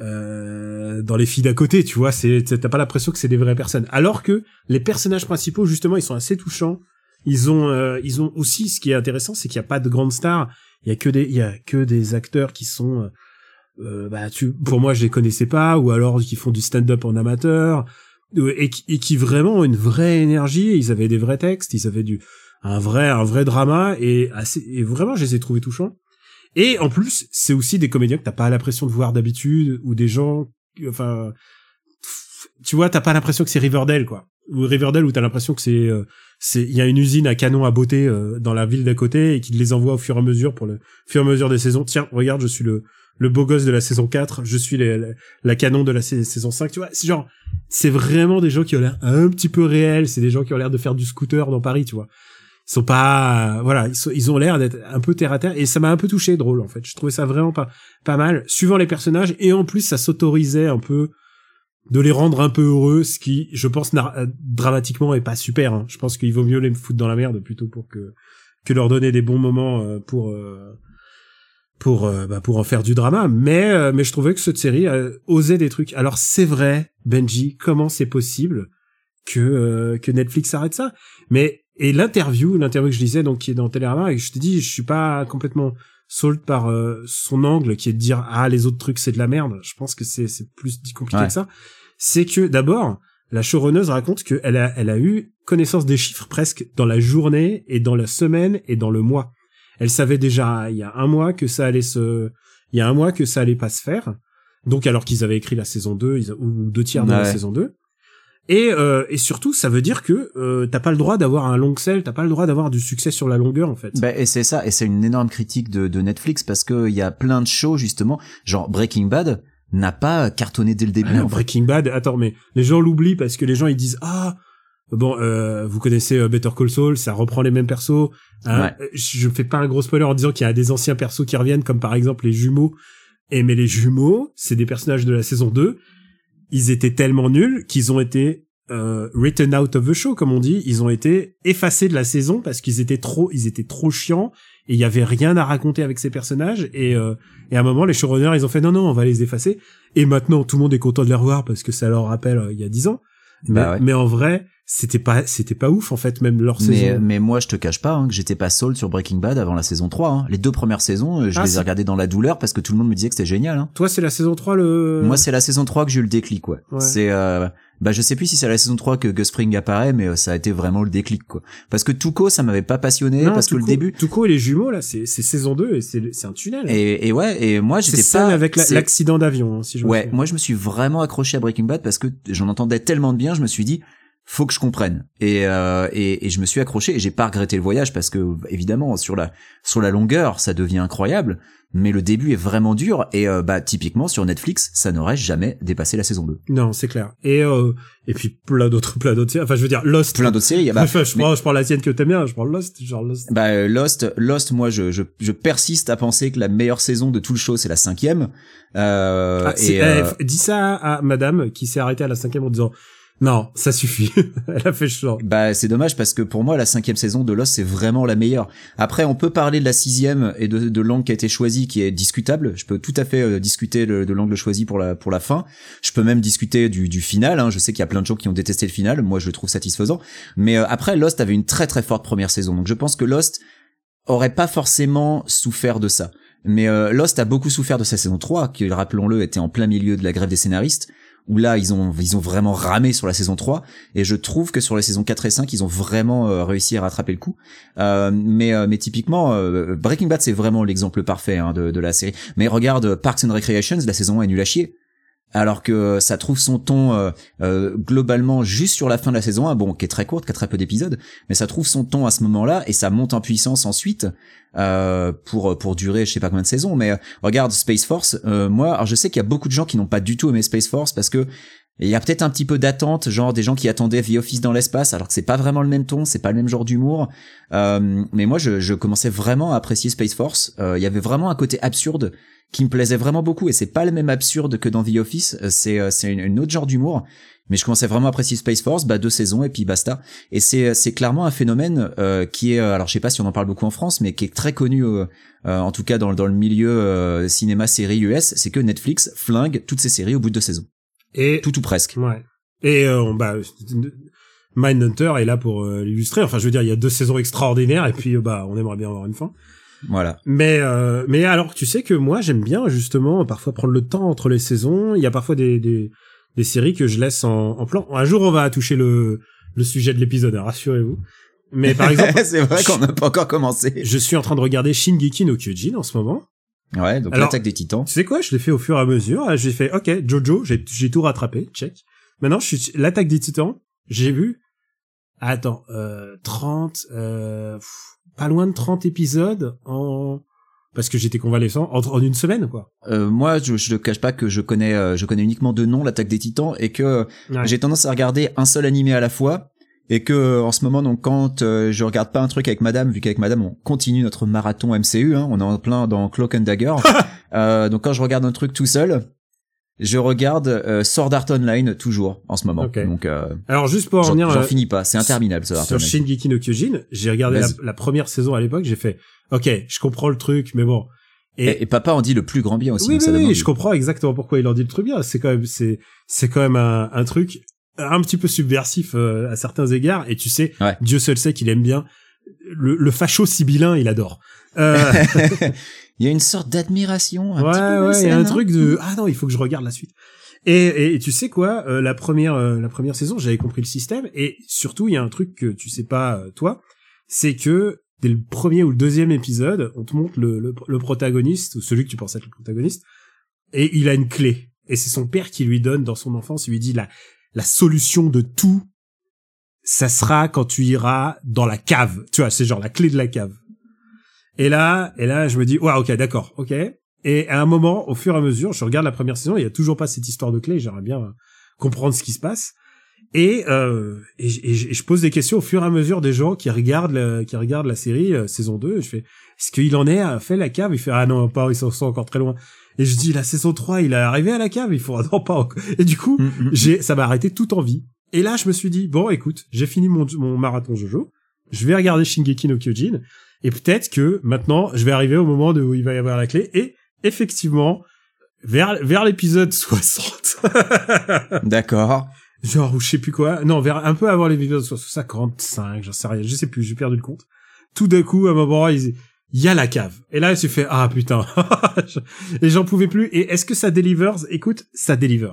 Speaker 1: euh, dans les filles d'à côté, tu vois. C'est, t'as pas l'impression que c'est des vraies personnes. Alors que les personnages principaux, justement, ils sont assez touchants. Ils ont, euh, ils ont aussi, ce qui est intéressant, c'est qu'il y a pas de grandes stars. Il y a que des, il y a que des acteurs qui sont, euh, euh, bah tu pour moi je les connaissais pas ou alors qui font du stand-up en amateur euh, et, qui- et qui vraiment ont une vraie énergie ils avaient des vrais textes ils avaient du un vrai un vrai drama et assez et vraiment je les ai trouvés touchants et en plus c'est aussi des comédiens que t'as pas l'impression de voir d'habitude ou des gens enfin tu vois t'as pas l'impression que c'est Riverdale quoi. Ou Riverdale où t'as l'impression que c'est euh, c'est il y a une usine à canon à beauté euh, dans la ville d'à côté et qui les envoie au fur et à mesure pour le fur et à mesure des saisons. Tiens regarde je suis le le beau gosse de la saison 4, je suis la, la canon de la sa- saison 5, tu vois, c'est genre, c'est vraiment des gens qui ont l'air un petit peu réels, c'est des gens qui ont l'air de faire du scooter dans Paris, tu vois. Sont pas, voilà, ils, sont, ils ont l'air d'être un peu terre à terre, et ça m'a un peu touché, drôle, en fait. Je trouvais ça vraiment pas, pas mal, suivant les personnages, et en plus, ça s'autorisait un peu de les rendre un peu heureux, ce qui, je pense, euh, dramatiquement est pas super, hein. Je pense qu'il vaut mieux les foutre dans la merde plutôt pour que, que leur donner des bons moments euh, pour, euh, pour euh, bah, pour en faire du drama mais euh, mais je trouvais que cette série osait des trucs alors c'est vrai Benji comment c'est possible que que Netflix arrête ça? Mais et l'interview l'interview que je disais donc qui est dans Télérama et je te dis je suis pas complètement sold par euh, son angle qui est de dire ah les autres trucs c'est de la merde je pense que c'est c'est plus compliqué
Speaker 2: Ouais.
Speaker 1: que ça c'est que d'abord la showrunneuse raconte qu'elle a elle a eu connaissance des chiffres presque dans la journée et dans la semaine et dans le mois elle savait déjà il y a un mois que ça allait se, il y a un mois que ça allait pas se faire. Donc alors qu'ils avaient écrit la saison 2 ils- ou deux tiers de la saison 2. Et, euh, et surtout, ça veut dire que euh, t'as pas le droit d'avoir un long sell, t'as pas le droit d'avoir du succès sur la longueur en fait.
Speaker 2: Bah, et c'est ça, et c'est une énorme critique de, de Netflix parce que il y a plein de shows justement, genre Breaking Bad n'a pas cartonné dès le début.
Speaker 1: Ah. Breaking Bad, attends, mais les gens l'oublient parce que les gens ils disent ah bon, euh, vous connaissez euh, Better Call Saul, ça reprend les mêmes persos. Hein,
Speaker 2: Ouais.
Speaker 1: Euh, Je fais pas un gros spoiler en disant qu'il y a des anciens persos qui reviennent, comme par exemple les jumeaux. Et mais les jumeaux, c'est des personnages de la saison 2. Ils étaient tellement nuls qu'ils ont été euh, written out of the show, comme on dit. Ils ont été effacés de la saison parce qu'ils étaient trop, ils étaient trop chiants et il y avait rien à raconter avec ces personnages. Et, euh, et à un moment, les showrunners, ils ont fait non, non, on va les effacer. Et maintenant, tout le monde est content de les revoir parce que ça leur rappelle euh, il y a dix ans. Mais,
Speaker 2: Bah ouais.
Speaker 1: mais en vrai, c'était pas, c'était pas ouf en fait, même leur
Speaker 2: Mais,
Speaker 1: saison.
Speaker 2: mais moi, je te cache pas hein, que j'étais pas sold sur Breaking Bad avant la saison 3. hein. Les deux premières saisons, euh, je
Speaker 1: Ah,
Speaker 2: les ai regardées dans la douleur parce que tout le monde me disait que c'était génial. Hein.
Speaker 1: Toi, c'est la saison 3 le.
Speaker 2: Moi, c'est la saison 3 que j'ai eu le déclic, ouais.
Speaker 1: Ouais.
Speaker 2: C'est, euh, bah, je sais plus si c'est la saison 3 que Gus Fring apparaît, mais euh, ça a été vraiment le déclic, quoi. Parce que Tuco, ça m'avait pas passionné,
Speaker 1: Non,
Speaker 2: parce que le début.
Speaker 1: Tuco et les jumeaux là, c'est c'est saison 2 et c'est c'est un tunnel.
Speaker 2: Et, et ouais, et moi, j'étais pas.
Speaker 1: avec la- l'accident d'avion, hein, si je
Speaker 2: Ouais, moi, je me suis vraiment accroché à Breaking Bad parce que j'en entendais tellement de bien, je me suis dit, faut que je comprenne. Et, euh, et, et je me suis accroché et j'ai pas regretté le voyage parce que évidemment sur la sur la longueur ça devient incroyable, mais le début est vraiment dur et euh, bah typiquement sur Netflix ça n'aurait jamais dépassé la saison 2.
Speaker 1: Non, c'est clair. Et euh, et puis plein d'autres, plein d'autres. séries. Enfin, je veux dire, Lost.
Speaker 2: Plein d'autres séries. Bah,
Speaker 1: enfin, [LAUGHS] je
Speaker 2: mais-
Speaker 1: prends, je prends la tienne que t'aimes bien. Je prends Lost, genre Lost.
Speaker 2: Bah euh, Lost, Lost, moi je, je, je persiste à penser que la meilleure saison de tout le show c'est la cinquième. Euh,
Speaker 1: Ah,
Speaker 2: et, euh,
Speaker 1: eh, dis ça à Madame qui s'est arrêtée à la cinquième en disant non, ça suffit. [LAUGHS] Elle a fait genre.
Speaker 2: Bah c'est dommage parce que pour moi la cinquième saison de Lost c'est vraiment la meilleure. Après on peut parler de la sixième et de, de l'angle qui a été choisi qui est discutable. Je peux tout à fait euh, discuter de, l'angle choisi pour la pour la fin. Je peux même discuter du, du final. hein. Je sais qu'il y a plein de gens qui ont détesté le final. Moi je le trouve satisfaisant. Mais euh, après Lost avait une très très forte première saison. Donc je pense que Lost aurait pas forcément souffert de ça. Mais euh, Lost a beaucoup souffert de sa saison 3, qui, rappelons-le, était en plein milieu de la grève des scénaristes, où là, ils ont, ils ont vraiment ramé sur la saison 3, et je trouve que sur les saisons 4 et 5, ils ont vraiment euh, réussi à rattraper le coup. Euh, mais, euh, mais typiquement, Breaking Bad, c'est vraiment l'exemple parfait hein, de, de la série. Mais regarde Parks and Recreations, la saison 1 est nulle à chier. Alors que ça trouve son ton euh, euh, globalement juste sur la fin de la saison 1, bon, qui est très courte, qui a très peu d'épisodes, mais ça trouve son ton à ce moment-là et ça monte en puissance ensuite euh, pour pour durer je sais pas combien de saisons. Mais euh, regarde Space Force, euh, moi, alors je sais qu'il y a beaucoup de gens qui n'ont pas du tout aimé Space Force parce que il y a peut-être un petit peu d'attente, genre des gens qui attendaient The Office dans l'espace, alors que c'est pas vraiment le même ton, c'est pas le même genre d'humour. Euh, mais moi, je, je commençais vraiment à apprécier Space Force. Euh, Il y avait vraiment un côté absurde qui me plaisait vraiment beaucoup, et c'est pas le même absurde que dans The Office. euh, C'est euh, c'est une, autre genre d'humour. Mais je commençais vraiment à apprécier Space Force, bah deux saisons et puis basta. Et c'est c'est clairement un phénomène euh, qui est, alors je sais pas si on en parle beaucoup en France, mais qui est très connu, en tout cas dans, dans le milieu cinéma série US, c'est que Netflix flingue toutes ses séries au bout de deux saisons,
Speaker 1: Et
Speaker 2: tout ou presque.
Speaker 1: ouais. Et euh, on- bah Mindhunter est là pour euh, l'illustrer. Enfin, je veux dire, il y a deux saisons extraordinaires et puis euh, bah on aimerait bien avoir une fin.
Speaker 2: Voilà.
Speaker 1: Mais euh, mais alors tu sais que moi j'aime bien justement parfois prendre le temps entre les saisons. Il y a parfois des des, des séries que je laisse en, en plan. Un jour on va toucher le le sujet de l'épisode, hein, rassurez-vous. Mais par [LAUGHS] exemple,
Speaker 2: c'est vrai qu'on n'a pas encore commencé.
Speaker 1: je suis en train de regarder Shingeki no Kyojin en ce moment.
Speaker 2: Ouais, donc l'attaque des titans.
Speaker 1: Tu sais quoi, je l'ai fait au fur et à mesure. J'ai fait OK, Jojo, j'ai tout rattrapé, check. Maintenant, je suis l'attaque des Titans. J'ai vu Attends, euh 30 euh pff, pas loin de 30 épisodes en parce que j'étais convalescent en, en une semaine quoi.
Speaker 2: Euh, moi, je, je ne cache pas que je connais, euh, je connais uniquement de nom l'attaque des titans et que
Speaker 1: Ouais.
Speaker 2: j'ai tendance à regarder un seul animé à la fois. Et que euh, en ce moment, donc quand euh, je regarde pas un truc avec Madame, vu qu'avec Madame on continue notre marathon MCU, hein, on est en plein dans Cloak and Dagger. [LAUGHS] euh, donc quand je regarde un truc tout seul, je regarde euh, Sword Art Online toujours en ce moment.
Speaker 1: Ok.
Speaker 2: Donc euh,
Speaker 1: Alors juste pour en revenir
Speaker 2: j'en
Speaker 1: euh,
Speaker 2: finis pas, c'est interminable Sword Art
Speaker 1: sur
Speaker 2: Online.
Speaker 1: Shingeki no Kyojin, j'ai regardé la, première saison à l'époque, j'ai fait OK, je comprends le truc mais bon.
Speaker 2: Et, et papa en dit le plus grand bien aussi.
Speaker 1: oui,
Speaker 2: donc ça
Speaker 1: oui,
Speaker 2: donne
Speaker 1: oui, je comprends exactement pourquoi il en dit le truc bien. C'est quand même, c'est, c'est quand même un, un truc un petit peu subversif euh, à certains égards. Et tu sais,
Speaker 2: Ouais.
Speaker 1: Dieu seul sait qu'il aime bien le, le facho sibyllin, il adore. Euh, [LAUGHS]
Speaker 2: Il y a une sorte d'admiration.
Speaker 1: ouais,
Speaker 2: petit peu
Speaker 1: ouais, il y a un truc de ah non, il faut que je regarde la suite. Et, et, et tu sais quoi, euh, la première, euh, la première saison, j'avais compris le système. Et surtout, il y a un truc que tu sais pas euh, toi, c'est que dès le premier ou le deuxième épisode, on te montre le, le, le protagoniste ou celui que tu penses être le protagoniste, et il a une clé. Et c'est son père qui lui donne dans son enfance, il lui dit la la solution de tout, ça sera quand tu iras dans la cave. Tu vois, c'est genre la clé de la cave. Et là, et là, je me dis, ouais, ok, d'accord, ok. Et à un moment, au fur et à mesure, je regarde la première saison, il y a toujours pas cette histoire de clé. J'aimerais bien comprendre ce qui se passe. Et, euh, et, je pose des questions au fur et à mesure des gens qui regardent la, qui regardent la série euh, saison 2. Je fais, est-ce qu'il en est à fait la cave? Il fait, ah non, pas, ils sont encore très loin. Et je dis, la saison 3, il est arrivé à la cave, il faut, non, pas encore. Et du coup,
Speaker 2: Mm, mm.
Speaker 1: j'ai, ça m'a arrêté toute envie. Et là, je me suis dit, bon, écoute, j'ai fini mon, mon marathon Jojo. Je vais regarder Shingeki no Kyojin. Et peut-être que maintenant, je vais arriver au moment de où il va y avoir la clé. Et effectivement, vers, vers l'épisode [LAUGHS] 60,
Speaker 2: D'accord.
Speaker 1: genre, ou je sais plus quoi, non, vers, un peu avant l'épisode 55, j'en sais rien, je sais plus, j'ai perdu le compte. Tout d'un coup, à un moment, il il y a la cave. Et là, j'ai fait, ah putain. [LAUGHS] et j'en pouvais plus. Et est-ce que ça delivers? Écoute, ça deliver.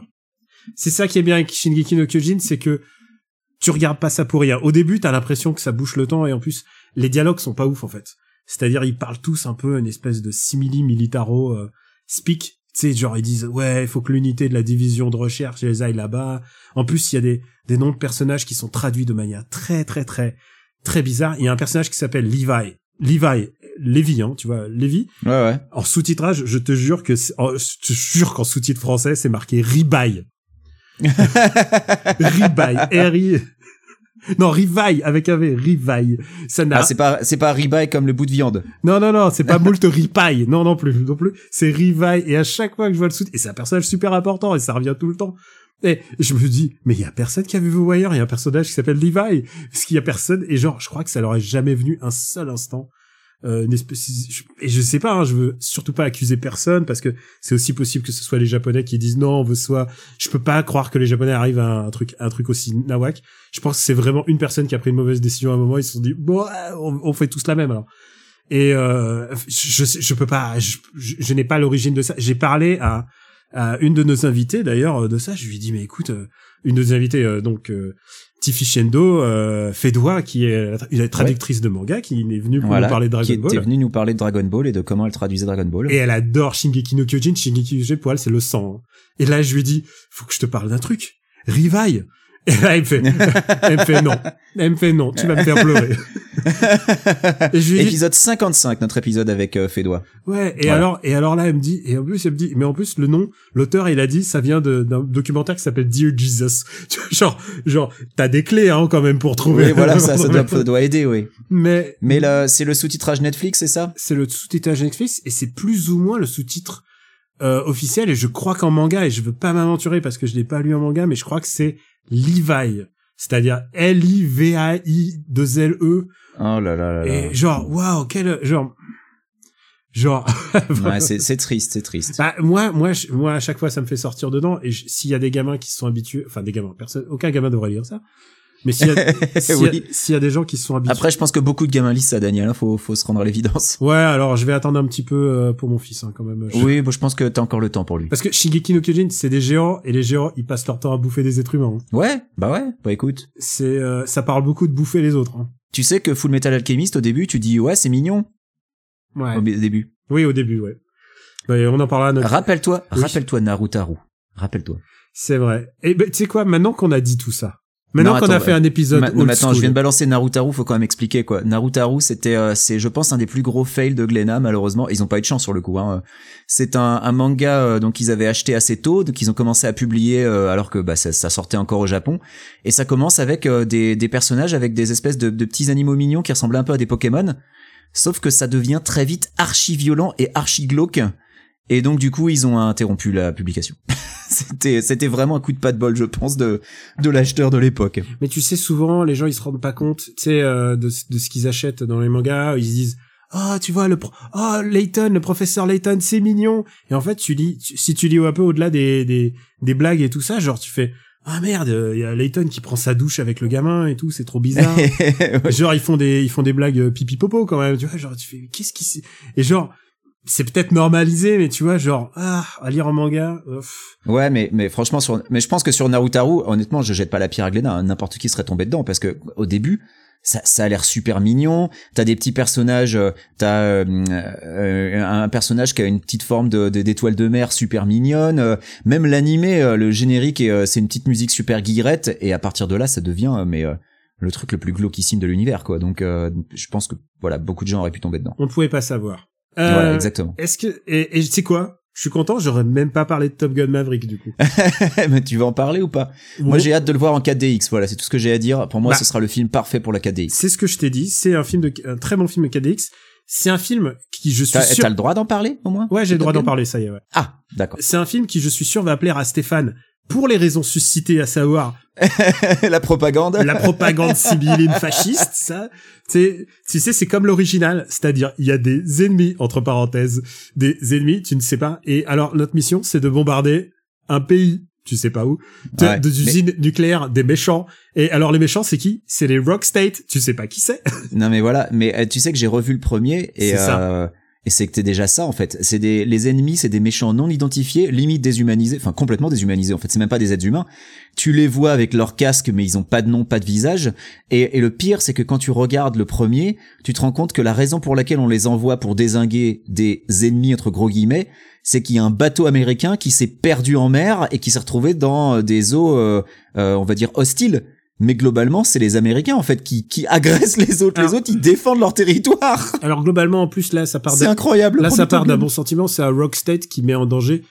Speaker 1: C'est ça qui est bien avec Shingeki no Kyojin, c'est que tu regardes pas ça pour rien. Au début, t'as l'impression que ça bouche le temps et en plus, les dialogues sont pas ouf en fait. C'est-à-dire, ils parlent tous un peu une espèce de simili militaro euh, speak Tu sais, genre ils disent ouais, il faut que l'unité de la division de recherche les aille là-bas. En plus, il y a des des noms de personnages qui sont traduits de manière très très très très bizarre. Il y a un personnage qui s'appelle Levi. Levi, Lévi, hein, tu vois, Lévi.
Speaker 2: Ouais, ouais.
Speaker 1: En sous-titrage, je te jure que, c'est- en- je te jure qu'en sous-titre français, c'est marqué Ribaille. [LAUGHS] Ribaille. R-I. Non, Rivaille, avec un V, Rivaille. Ça n'a,
Speaker 2: Ah, c'est pas, c'est pas ribeye comme le bout de viande.
Speaker 1: non, non, non, c'est pas moult ripaille. Non, non plus, non plus. C'est Rivaille. Et à chaque fois que je vois le sous et c'est un personnage super important et ça revient tout le temps. Et je me dis, mais il y a personne qui a vu The Wire, il y a un personnage qui s'appelle Levi. Parce qu'il y a personne, et genre, je crois que ça leur est jamais venu un seul instant. Euh, espèce, et je sais pas, hein, je veux surtout pas accuser personne parce que c'est aussi possible que ce soit les Japonais qui disent non, on veut soit, je peux pas croire que les Japonais arrivent à un truc, un truc aussi nawak. Je pense que c'est vraiment une personne qui a pris une mauvaise décision à un moment, ils se sont dit, bon, euh, on, fait tous la même alors. Et euh, je, je, peux pas, je, je, n'ai pas l'origine de ça. J'ai parlé à, à une de nos invitées d'ailleurs euh, de ça. Je lui ai dit mais écoute, euh, une de nos invitées donc Tiffy Shendo euh, Fedwa qui est la, traductrice de manga qui est venue pour
Speaker 2: Voilà.
Speaker 1: nous parler de
Speaker 2: qui
Speaker 1: Dragon Ball.
Speaker 2: venu nous parler de Dragon Ball et de comment elle traduisait Dragon Ball.
Speaker 1: Et elle adore Shingeki no Kyojin. Shingeki no Kyojin pour elle c'est le sang. hein. Et là je lui dit faut que je te parle d'un truc. Rivaille. Et là elle me fait, elle me fait non, elle me fait non, tu vas me faire pleurer. [LAUGHS] Et je lui ai dit,
Speaker 2: Épisode 55, notre épisode avec euh, Fédois.
Speaker 1: Ouais, et
Speaker 2: Voilà.
Speaker 1: alors, et alors là, elle me dit, et en plus, elle me dit, mais en plus, le nom, l'auteur, il a dit, ça vient d'un documentaire qui s'appelle Dear Jesus. [LAUGHS] Tu vois, genre, genre, t'as des clés, hein, quand même, pour trouver.
Speaker 2: Oui, voilà, [LAUGHS] ça, ça doit, ça doit aider, oui.
Speaker 1: Mais,
Speaker 2: Mais là, c'est le sous-titrage Netflix, c'est ça?
Speaker 1: C'est le sous-titrage Netflix, et c'est plus ou moins le sous-titre, euh, officiel, et je crois qu'en manga, et je veux pas m'aventurer parce que je l'ai pas lu en manga, mais je crois que c'est Levi. C'est-à-dire L-I-V-A-I 2 L-E.
Speaker 2: Oh là là là là.
Speaker 1: Et genre, waouh, quel, genre, genre, [LAUGHS]
Speaker 2: Ouais, c'est triste, c'est triste.
Speaker 1: Bah, moi, moi, je- moi, à chaque fois, ça me fait sortir dedans. Et s'il y a des gamins qui se sont habitués, enfin, des gamins, personne, aucun gamin devrait lire ça. Mais s'il y a- [LAUGHS]
Speaker 2: Oui.
Speaker 1: y a des gens qui se sont habitués.
Speaker 2: Après, je pense que beaucoup de gamins lisent ça, Daniel. hein, Faut, faut se rendre à l'évidence.
Speaker 1: Ouais, alors, je vais attendre un petit peu euh, pour mon fils, hein, quand même. Je-
Speaker 2: Oui, bon, je pense que t'as encore le temps pour lui.
Speaker 1: Parce que Shingeki no Kyojin, c'est des géants, et les géants, ils passent leur temps à bouffer des êtres humains. hein.
Speaker 2: Ouais, bah ouais. Bah écoute,
Speaker 1: C'est, euh, ça parle beaucoup de bouffer les autres. hein.
Speaker 2: tu sais que Full Metal Alchemist, au début, tu dis ouais, c'est mignon.
Speaker 1: Ouais.
Speaker 2: Au début.
Speaker 1: Oui, au début, ouais. Bah, on en parlera à notre...
Speaker 2: Rappelle-toi,
Speaker 1: Oui.
Speaker 2: rappelle-toi Narutaru. Rappelle-toi.
Speaker 1: C'est vrai. Et ben, tu sais quoi, maintenant qu'on a dit tout ça, maintenant
Speaker 2: Non,
Speaker 1: qu'on a fait un épisode
Speaker 2: Ma- non,
Speaker 1: old
Speaker 2: mais attends,
Speaker 1: school,
Speaker 2: je viens de balancer Narutaru, faut quand même expliquer quoi. Narutaru, c'était, euh, c'est, je pense, un des plus gros fails de Glénat, malheureusement. Ils ont pas eu de chance sur le coup. Hein. C'est un, un manga euh, donc ils avaient acheté assez tôt, donc ils ont commencé à publier euh, alors que bah, ça, ça sortait encore au Japon. Et ça commence avec euh, des, des personnages avec des espèces de, de petits animaux mignons qui ressemblaient un peu à des Pokémon. Sauf que ça devient très vite archi violent et archi glauque. Et donc du coup, ils ont interrompu la publication. [LAUGHS] c'était, c'était vraiment un coup de pas de bol, je pense, de, de l'acheteur de l'époque.
Speaker 1: Mais tu sais, souvent, les gens, ils se rendent pas compte, tu sais, euh, de, de ce qu'ils achètent dans les mangas. Ils se disent, ah, tu vois, le pro oh, Layton, le professeur Layton, c'est mignon. Et en fait, tu lis, tu- si tu lis un peu au-delà des, des, des blagues et tout ça, genre, tu fais, ah merde, il y a Layton qui prend sa douche avec le gamin et tout, c'est trop bizarre. [LAUGHS]
Speaker 2: Ouais.
Speaker 1: genre, ils font des, ils font des blagues pipi popo quand même, tu vois, genre, tu fais, qu'est-ce qui et genre, c'est peut-être normalisé, mais tu vois, genre, ah, à lire en manga, pff.
Speaker 2: Ouais, mais mais franchement sur mais je pense que sur Narutaru, honnêtement, je jette pas la pierre à Glénat, hein, n'importe qui serait tombé dedans parce que au début, ça, ça a l'air super mignon. T'as des petits personnages, euh, t'as euh, euh, un personnage qui a une petite forme de de- d'étoile de mer super mignonne. euh, même l'animé, le générique, et, c'est une petite musique super guillerette et à partir de là, ça devient mais le truc le plus glauquissime de l'univers quoi. Donc euh, je pense que voilà, beaucoup de gens auraient pu tomber dedans.
Speaker 1: on ne pouvait pas savoir. Euh,
Speaker 2: Voilà, exactement.
Speaker 1: Est-ce que et, et tu sais quoi? Je suis content, j'aurais même pas parlé de Top Gun Maverick du coup. [LAUGHS]
Speaker 2: mais tu vas en parler ou pas? Moi, j'ai hâte de le voir en 4DX. Voilà, c'est tout ce que j'ai à dire. Pour moi,
Speaker 1: Bah.
Speaker 2: ce sera le film parfait pour la 4DX.
Speaker 1: C'est ce que je t'ai dit. C'est un film de un très bon film de KDX. C'est un film qui je suis
Speaker 2: T'as
Speaker 1: sûr.
Speaker 2: t'as le droit d'en parler, au moins?
Speaker 1: Ouais, j'ai le droit d'en parler, ça y est. Ouais.
Speaker 2: Ah, d'accord.
Speaker 1: C'est un film qui je suis sûr va plaire à Stéphane pour les raisons suscitées, à savoir [LAUGHS]
Speaker 2: la propagande.
Speaker 1: la propagande sibylline fasciste. Ça, c'est tu sais, c'est comme l'original, c'est-à-dire il y a des ennemis entre parenthèses, des ennemis, tu ne sais pas. Et alors notre mission, c'est de bombarder un pays. Tu sais pas où, de-
Speaker 2: Ouais,
Speaker 1: des usines nucléaires, des méchants. Et alors les méchants, c'est qui? C'est les Rock State. Tu sais pas qui c'est
Speaker 2: Non, mais voilà. Mais euh, tu sais que j'ai revu le premier et
Speaker 1: C'est ça.
Speaker 2: Et c'est que t'es déjà ça en fait. C'est des les ennemis, c'est des méchants non identifiés, limite déshumanisés, enfin complètement déshumanisés. En fait, c'est même pas des êtres humains. Tu les vois avec leur casque, mais ils ont pas de nom, pas de visage. Et, et le pire, c'est que quand tu regardes le premier, tu te rends compte que la raison pour laquelle on les envoie pour désinguer des ennemis entre gros guillemets, c'est qu'il y a un bateau américain qui s'est perdu en mer et qui s'est retrouvé dans euh, des eaux, euh, euh, on va dire hostiles. Mais globalement, c'est les Américains en fait qui, qui agressent les autres.
Speaker 1: Alors-
Speaker 2: les autres, ils défendent leur territoire.
Speaker 1: Alors globalement, en plus là, ça part
Speaker 2: C'est incroyable.
Speaker 1: là, ça part d'un bon sentiment. C'est un rock state qui met en danger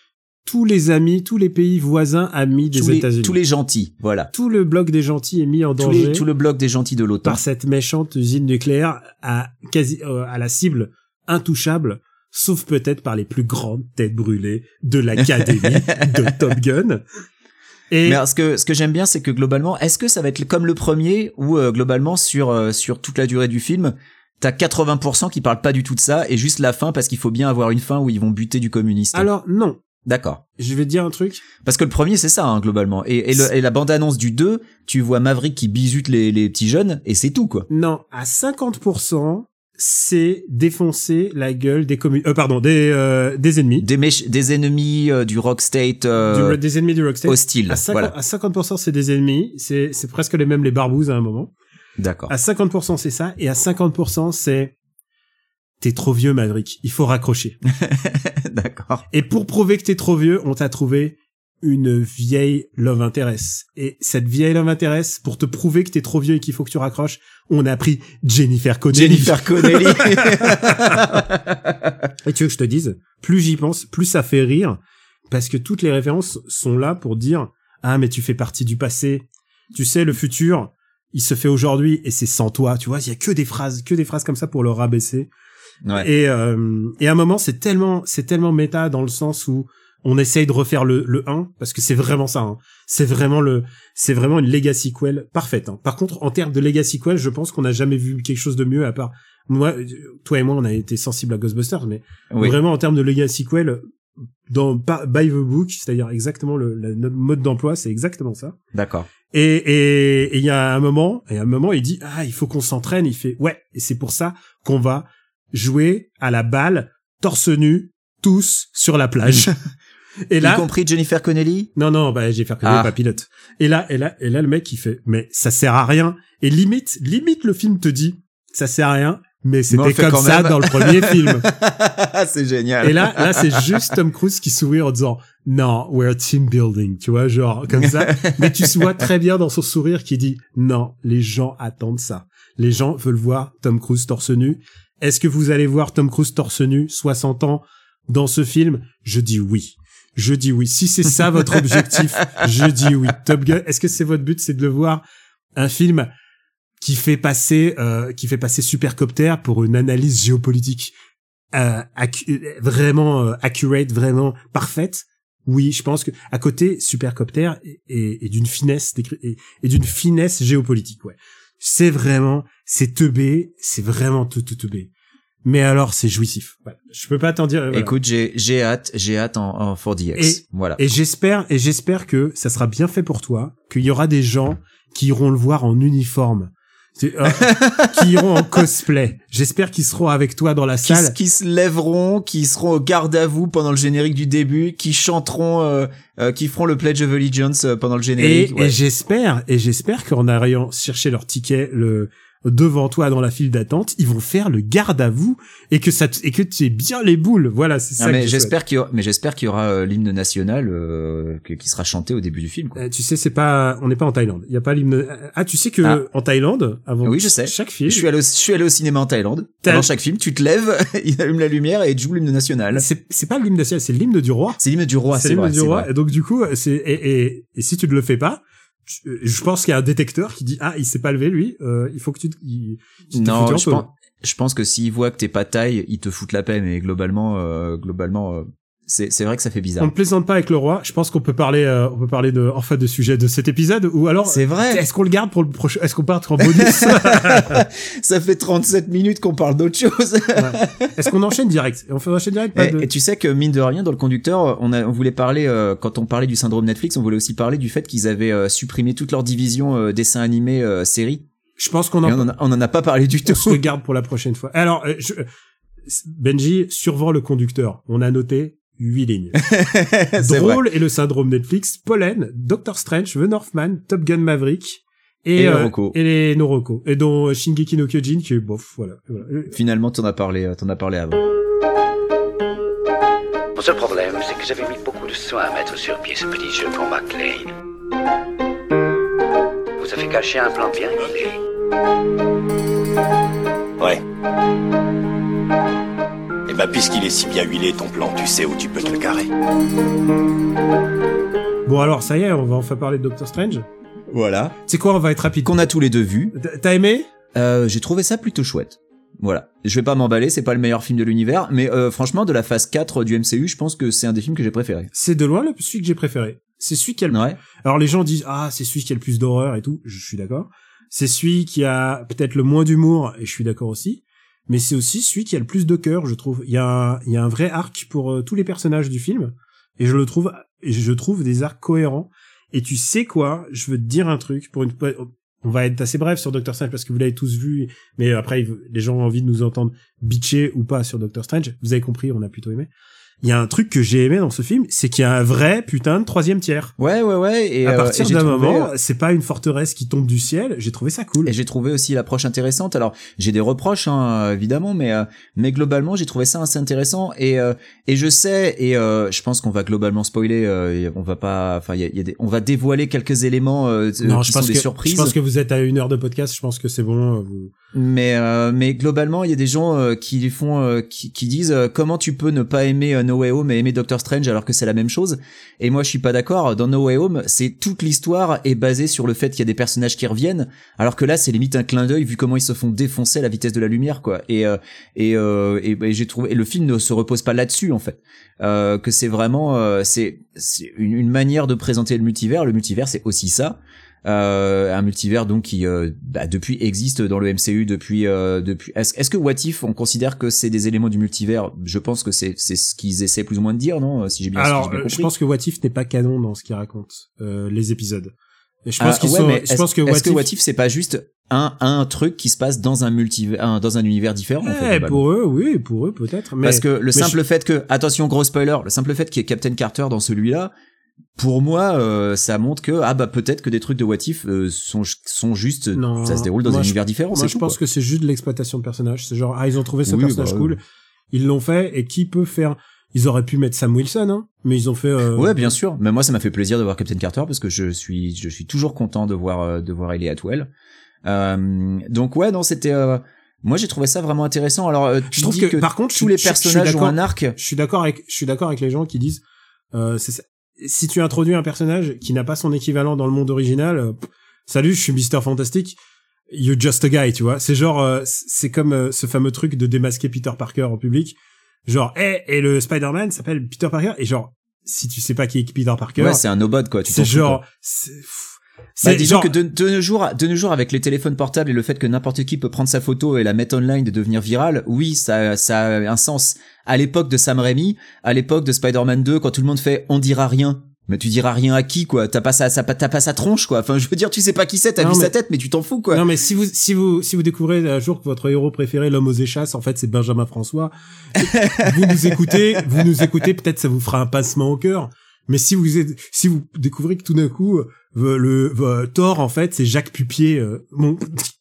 Speaker 1: tous les amis, tous les pays voisins amis des États-Unis.
Speaker 2: tous les gentils, voilà.
Speaker 1: Tout le bloc des gentils est mis en
Speaker 2: Tous
Speaker 1: danger
Speaker 2: les, tout le bloc des gentils de l'OTAN.
Speaker 1: par cette méchante usine nucléaire à quasi euh, à la cible intouchable, sauf peut-être par les plus grandes têtes brûlées de l'académie [LAUGHS] de Top Gun. Et
Speaker 2: Mais alors, ce que ce que j'aime bien, c'est que globalement, est-ce que ça va être comme le premier ou euh, globalement sur euh, sur toute la durée du film, t'as 80% qui parlent pas du tout de ça et juste la fin parce qu'il faut bien avoir une fin où ils vont buter du communiste?
Speaker 1: alors non,
Speaker 2: D'accord.
Speaker 1: je vais te dire un truc.
Speaker 2: Parce que le premier, c'est ça, hein, globalement. Et, et, le- et la bande-annonce du 2, tu vois Maverick qui bisute les, les petits jeunes, et c'est tout, quoi.
Speaker 1: Non, à 50%, c'est défoncer la gueule des communes, euh, pardon, des euh, des ennemis,
Speaker 2: Des, méch- des ennemis euh, du Rock State euh,
Speaker 1: du- des ennemis du Rockstar.
Speaker 2: hostile.
Speaker 1: À 50%,
Speaker 2: Voilà.
Speaker 1: à 50% c'est des ennemis, c'est c'est presque les mêmes les barbouzes à un moment.
Speaker 2: D'accord.
Speaker 1: À 50% c'est ça et à 50% c'est t'es trop vieux Maverick, il faut raccrocher. [LAUGHS]
Speaker 2: D'accord.
Speaker 1: Et pour prouver que t'es trop vieux, on t'a trouvé une vieille love interest. Et cette vieille love interest, pour te prouver que t'es trop vieux et qu'il faut que tu raccroches, on a pris Jennifer Connelly.
Speaker 2: Jennifer Connelly. [LAUGHS]
Speaker 1: Et tu veux que je te dise, plus j'y pense, plus ça fait rire, parce que toutes les références sont là pour dire, ah mais tu fais partie du passé, tu sais le futur, il se fait aujourd'hui et c'est sans toi, tu vois, il y a que des phrases, que des phrases comme ça pour le rabaisser.
Speaker 2: ouais.
Speaker 1: Et, euh, et à un moment, c'est tellement, c'est tellement méta dans le sens où on essaye de refaire le, le 1 parce que c'est vraiment ça. hein. C'est vraiment le, c'est vraiment une legacy sequel parfaite. hein. Par contre, en termes de legacy sequel, je pense qu'on n'a jamais vu quelque chose de mieux à part moi, euh, toi et moi, on a été sensibles à Ghostbusters, mais
Speaker 2: Oui.
Speaker 1: vraiment en termes de legacy sequel, dans by the book, c'est-à-dire exactement le, le notre mode d'emploi, c'est exactement ça.
Speaker 2: D'accord.
Speaker 1: Et et et il y a un moment, et un moment, il dit ah il faut qu'on s'entraîne. Il fait ouais, et c'est pour ça qu'on va jouer à la balle torse nu tous sur la plage. [LAUGHS] et
Speaker 2: Y
Speaker 1: là,
Speaker 2: compris Jennifer Connelly
Speaker 1: non non, bah fait que
Speaker 2: Ah.
Speaker 1: pas pilote. Et là et là et là le mec il fait mais ça sert à rien. Et limite limite le film te dit ça sert à rien, mais c'était comme
Speaker 2: quand
Speaker 1: ça
Speaker 2: même.
Speaker 1: dans le premier [LAUGHS] film.
Speaker 2: c'est génial.
Speaker 1: Et là, là, c'est juste Tom Cruise qui sourit en disant non, we're team building, tu vois, genre comme ça. Mais tu vois très bien dans son sourire qui dit non, les gens attendent ça. Les gens veulent voir Tom Cruise torse nu. Est-ce que vous allez voir Tom Cruise torse nu, 60 ans, dans ce film? Je dis oui. Je dis oui. Si c'est ça votre objectif, je dis oui. Top Gun, est-ce que c'est votre but, c'est de le voir un film qui fait passer, euh, qui fait passer Supercopter pour une analyse géopolitique euh, vraiment euh, accurate, vraiment parfaite? Oui, je pense que à côté, Supercopter est, d'une finesse est d'une finesse géopolitique. Ouais, c'est vraiment, c'est teubé, c'est vraiment tout teubé. Mais alors, c'est jouissif. Voilà. Je peux pas t'en dire. voilà.
Speaker 2: Écoute, j'ai j'ai hâte, j'ai hâte en, en 4DX.
Speaker 1: Et-
Speaker 2: voilà.
Speaker 1: Et j'espère, et j'espère que ça sera bien fait pour toi, qu'il y aura des gens qui iront le voir en uniforme, euh, [LAUGHS] qui iront en cosplay. J'espère qu'ils seront avec toi dans la salle.
Speaker 2: qui se lèveront, qui seront au garde à vous pendant le générique du début, qui chanteront, euh, euh, qui feront le Pledge of Allegiance euh, pendant le générique.
Speaker 1: et
Speaker 2: ouais.
Speaker 1: j'espère, et j'espère qu'en allant chercher leur ticket, le devant toi dans la file d'attente, ils vont faire le garde à vous et que ça et que tu aies bien les boules. Voilà, c'est ça.
Speaker 2: Mais
Speaker 1: je
Speaker 2: j'espère qu'il y aura, mais j'espère qu'il y aura euh, l'hymne national euh, qui sera chanté au début du film. Quoi.
Speaker 1: Euh, tu sais, c'est pas, on n'est pas en Thaïlande. Il y a pas l'hymne. Ah, tu sais que
Speaker 2: Ah.
Speaker 1: en Thaïlande, avant
Speaker 2: Oui, je sais.
Speaker 1: chaque film,
Speaker 2: Je suis allé, au, je suis allé au cinéma en Thaïlande. Pendant chaque film, tu te lèves, [LAUGHS] il allume la lumière et tu joues l'hymne national.
Speaker 1: c'est c'est pas l'hymne national, c'est l'hymne du roi.
Speaker 2: C'est l'hymne du roi,
Speaker 1: c'est
Speaker 2: c'est
Speaker 1: l'hymne du roi. Et donc du coup, c'est et, et, et si tu ne le fais pas, je, je pense qu'il y a un détecteur qui dit ah il s'est pas levé lui, euh, il faut que tu te- il, tu
Speaker 2: Non, je pense, je pense que s'ils voient que t'es pas taille, ils te foutent la paix. Mais globalement, euh, globalement, euh, c'est c'est vrai que ça fait
Speaker 1: On
Speaker 2: bizarre.
Speaker 1: ne plaisante pas avec le roi. Je pense qu'on peut parler, euh, on peut parler de enfin de sujet de cet épisode ou alors
Speaker 2: C'est vrai.
Speaker 1: Est-ce qu'on le garde pour le prochain Est-ce qu'on part en bonus [LAUGHS]
Speaker 2: ça fait 37 minutes qu'on parle d'autre chose.
Speaker 1: Ouais. Est-ce qu'on enchaîne direct? On fait enchaîne direct pas
Speaker 2: Et,
Speaker 1: de-
Speaker 2: et tu sais que mine de rien, dans le conducteur, on, a, on voulait parler euh, quand on parlait du syndrome Netflix, on voulait aussi parler du fait qu'ils avaient euh, supprimé toute leur division euh, dessins animés euh, séries.
Speaker 1: Je pense qu'on en,
Speaker 2: on, en a, on en a pas parlé du tout.
Speaker 1: on se le garde pour la prochaine fois. Alors, euh, je- Benji survend le conducteur. On a noté huit lignes. [LAUGHS]
Speaker 2: C'est vrai.
Speaker 1: Drôle et le syndrome Netflix, Pollen, Doctor Strange, The Northman, Top Gun Maverick et,
Speaker 2: Et
Speaker 1: euh,
Speaker 2: Noroko.
Speaker 1: et les Noroko. Et dont euh, Shingeki no Kyojin qui est bof, voilà. voilà.
Speaker 2: Finalement, t'en as parlé, euh, t'en as parlé avant.
Speaker 3: Mon seul problème, c'est que j'avais mis beaucoup de soin à mettre sur pied ce petit jeu pour McLean. Vous avez caché un plan bien huilé.
Speaker 4: Ouais. Bah, puisqu'il est si bien huilé, ton plan, tu sais où tu peux te le carrer.
Speaker 1: Bon alors ça y est, on va enfin parler de Doctor Strange.
Speaker 2: Voilà.
Speaker 1: C'est quoi, on va être rapide?
Speaker 2: Qu'on a tous les deux vu.
Speaker 1: T'as- T'as aimé?
Speaker 2: Euh, j'ai trouvé ça plutôt chouette. Voilà. Je vais pas m'emballer, c'est pas le meilleur film de l'univers, mais euh, franchement, de la phase 4 du MCU, je pense que c'est un des films que j'ai préféré.
Speaker 1: C'est de loin le celui que j'ai préféré. C'est celui qui a le...
Speaker 2: Ouais.
Speaker 1: Alors les gens disent ah c'est celui qui a le plus d'horreur et tout. Je suis d'accord. C'est celui qui a peut-être le moins d'humour et je suis d'accord aussi. Mais c'est aussi celui qui a le plus de cœur, je trouve. Il y a un, il y a un vrai arc pour euh, tous les personnages du film et je le trouve et je trouve des arcs cohérents. Et tu sais quoi? Je veux te dire un truc pour une on va être assez bref sur Doctor Strange parce que vous l'avez tous vu, mais après les gens ont envie de nous entendre bitcher ou pas sur Doctor Strange. Vous avez compris, on a plutôt aimé. Il y a un truc que j'ai aimé dans ce film, c'est qu'il y a un vrai putain de troisième tiers.
Speaker 2: Ouais, ouais, ouais. Et,
Speaker 1: à
Speaker 2: euh,
Speaker 1: partir
Speaker 2: j'ai
Speaker 1: d'un moment, c'est pas une forteresse qui tombe du ciel. J'ai trouvé ça cool.
Speaker 2: Et j'ai trouvé aussi l'approche intéressante. Alors, j'ai des reproches, hein, évidemment, mais euh, mais globalement, j'ai trouvé ça assez intéressant. Et euh, et je sais, et euh, je pense qu'on va globalement spoiler. euh, on va pas, enfin, il y a, il y a des, on va dévoiler quelques éléments euh,
Speaker 1: non,
Speaker 2: qui
Speaker 1: je
Speaker 2: sont
Speaker 1: pense
Speaker 2: des
Speaker 1: que
Speaker 2: surprises.
Speaker 1: je pense que vous êtes à une heure de podcast. Je pense que c'est bon. euh, Vous...
Speaker 2: Mais euh, mais globalement, il y a des gens euh, qui font, euh, qui, qui disent euh, comment tu peux ne pas aimer euh, No Way Home et aimer Doctor Strange alors que c'est la même chose. Et moi, je suis pas d'accord. Dans No Way Home, c'est toute l'histoire est basée sur le fait qu'il y a des personnages qui reviennent, alors que là, c'est limite un clin d'œil vu comment ils se font défoncer à la vitesse de la lumière, quoi. Et euh, euh, et, j'ai trouvé le film ne se repose pas là-dessus en fait. Euh, que c'est vraiment c'est une manière de présenter le multivers. Le multivers, c'est aussi ça. Euh, un multivers donc qui euh, bah, depuis existe dans le MCU depuis euh, depuis est-ce est-ce que What If on considère que c'est des éléments du multivers? Je pense que c'est c'est ce qu'ils essaient plus ou moins de dire non si j'ai bien,
Speaker 1: Alors,
Speaker 2: bien
Speaker 1: euh,
Speaker 2: compris
Speaker 1: je pense que What If n'est pas canon dans ce qu'il raconte euh, les épisodes. Et je
Speaker 2: Ah,
Speaker 1: pense qu'ils
Speaker 2: ouais,
Speaker 1: sont.
Speaker 2: mais
Speaker 1: Je pense que
Speaker 2: est-ce
Speaker 1: What
Speaker 2: que
Speaker 1: If.
Speaker 2: What If c'est pas juste un un truc qui se passe dans un multivers un- dans un univers différent en fait,
Speaker 1: Eh, pour eux, oui, pour eux peut-être. Mais
Speaker 2: Parce que le simple fait que, attention gros spoiler, le simple fait qu'il y ait Captain Carter dans celui-là, pour moi, euh, ça montre que ah bah peut-être que des trucs de What If euh, sont sont juste,
Speaker 1: Non,
Speaker 2: ça se déroule dans un univers différent.
Speaker 1: Moi, je
Speaker 2: tout,
Speaker 1: pense
Speaker 2: quoi.
Speaker 1: que c'est juste de l'exploitation de personnages. C'est genre, ah, ils ont trouvé ce
Speaker 2: Oui,
Speaker 1: personnage
Speaker 2: bah,
Speaker 1: cool. Ils l'ont fait, et qui peut faire, ils auraient pu mettre Sam Wilson, hein, mais ils ont fait, euh,
Speaker 2: Ouais, bien sûr. Mais moi, ça m'a fait plaisir de voir Captain Carter parce que je suis, je suis toujours content de voir, euh, de voir Ellie Atwell. Euh, donc ouais, non, c'était, euh, moi j'ai trouvé ça vraiment intéressant. Alors, euh, tu
Speaker 1: Je trouve que,
Speaker 2: que,
Speaker 1: par contre,
Speaker 2: tous les personnages ont un arc.
Speaker 1: je suis d'accord avec, je suis d'accord avec les gens qui disent, euh, c'est. Si tu introduis un personnage qui n'a pas son équivalent dans le monde original, euh, pff, salut, je suis Mister Fantastic. You're just a guy, tu vois. C'est genre, euh, c'est comme euh, ce fameux truc de démasquer Peter Parker en public. Genre, eh, et le Spider-Man s'appelle Peter Parker. Et genre, si tu sais pas qui est Peter Parker,
Speaker 2: Ouais, c'est un no-bot quoi. Tu
Speaker 1: c'est genre, c'est pff,
Speaker 2: Bah, disons
Speaker 1: genre,
Speaker 2: que de, de nos jours, de nos jours, avec les téléphones portables et le fait que n'importe qui peut prendre sa photo et la mettre online et devenir virale, oui, ça, ça a un sens. À l'époque de Sam Raimi, à l'époque de Spider-Man 2, quand tout le monde fait on dira rien. Mais tu diras rien à qui, quoi? T'as pas sa, sa- t'as pas sa tronche, quoi. Enfin, je veux dire, tu sais pas qui c'est, t'as vu
Speaker 1: mais-
Speaker 2: sa tête, mais tu t'en fous, quoi.
Speaker 1: Non mais si vous si vous si vous découvrez un jour que votre héros préféré l'homme aux échasses en fait c'est Benjamin François [LAUGHS] vous nous écoutez vous nous écoutez peut-être ça vous fera un passement au cœur mais si vous êtes- si vous découvrez que tout d'un coup le euh, Thor en fait c'est Jacques Pupier euh, bon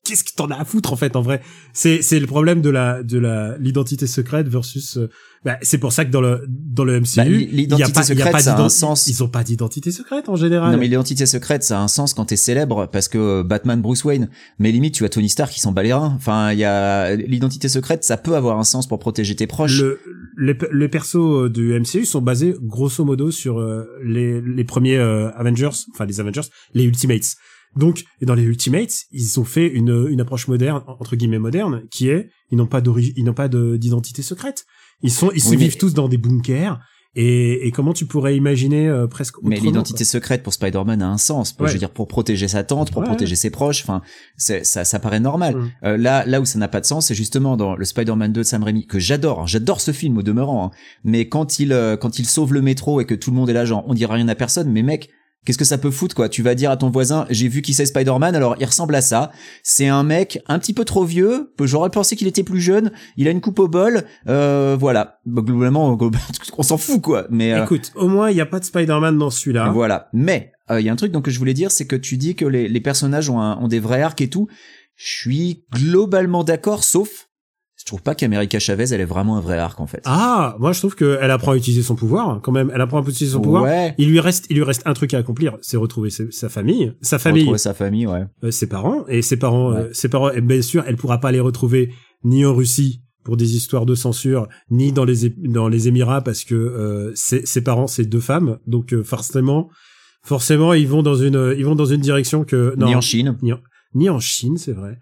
Speaker 1: qu'est-ce que t'en as à foutre en fait en vrai? C'est c'est le problème de la de la l'identité secrète versus euh, bah, c'est pour ça que dans le dans le MCU
Speaker 2: Bah, l'identité
Speaker 1: y a
Speaker 2: secrète,
Speaker 1: pas
Speaker 2: ça a un sens.
Speaker 1: ils ont pas d'identité secrète en général.
Speaker 2: Non mais l'identité secrète ça a un sens quand t'es célèbre parce que euh, Batman Bruce Wayne. Mais limite tu as Tony Stark qui s'en bat les reins. Enfin il y a l'identité secrète ça peut avoir un sens pour protéger tes proches.
Speaker 1: Le, les, les persos euh, du MCU sont basés grosso modo sur euh, les, les premiers euh, Avengers, enfin les Avengers, les Ultimates. Donc, et dans les Ultimates, ils ont fait une, une approche moderne, entre guillemets moderne, qui est, ils n'ont pas d'origine, ils n'ont pas de- d'identité secrète. Ils sont, ils se
Speaker 2: Oui,
Speaker 1: vivent tous dans des bunkers. Et, et comment tu pourrais imaginer euh, presque
Speaker 2: mais l'identité secrète pour Spider-Man a un sens
Speaker 1: Ouais.
Speaker 2: je veux dire pour protéger sa tante pour
Speaker 1: Ouais.
Speaker 2: protéger ses proches enfin ça ça paraît normal
Speaker 1: Mm.
Speaker 2: Euh, là là où ça n'a pas de sens c'est justement dans le Spider-Man 2 de Sam Raimi que j'adore hein. j'adore ce film au demeurant hein. mais quand il euh, quand il sauve le métro et que tout le monde est là genre on dira rien à personne mais mec Qu'est-ce que ça peut foutre quoi? Tu vas dire à ton voisin, j'ai vu qui c'est Spider-Man, alors il ressemble à ça. C'est un mec un petit peu trop vieux. J'aurais pensé qu'il était plus jeune. Il a une coupe au bol. Euh, voilà. Bah, globalement, [LAUGHS] on s'en fout quoi. Mais euh,
Speaker 1: écoute, au moins il y a pas de Spider-Man dans celui-là.
Speaker 2: Voilà. Mais euh, il y a un truc donc que je voulais dire, c'est que tu dis que les, les personnages ont, un, ont des vrais arcs et tout. Je suis globalement d'accord, sauf je trouve pas qu'America Chavez elle est vraiment un vrai arc en fait.
Speaker 1: Ah, moi je trouve qu'elle apprend à utiliser son pouvoir hein, quand même. Elle apprend à utiliser son pouvoir.
Speaker 2: Ouais.
Speaker 1: Il lui reste, il lui reste un truc à accomplir, c'est retrouver sa famille, sa famille,
Speaker 2: Retrouver sa famille, ouais.
Speaker 1: euh, ses parents et ses parents,
Speaker 2: Ouais.
Speaker 1: euh, ses parents. Et bien sûr, elle pourra pas les retrouver ni en Russie pour des histoires de censure, ni dans les dans les Émirats parce que euh, ses, ses parents c'est deux femmes, donc euh, forcément, forcément ils vont dans une, ils vont dans une direction que non,
Speaker 2: Ni en Chine.
Speaker 1: ni en Chine, c'est vrai.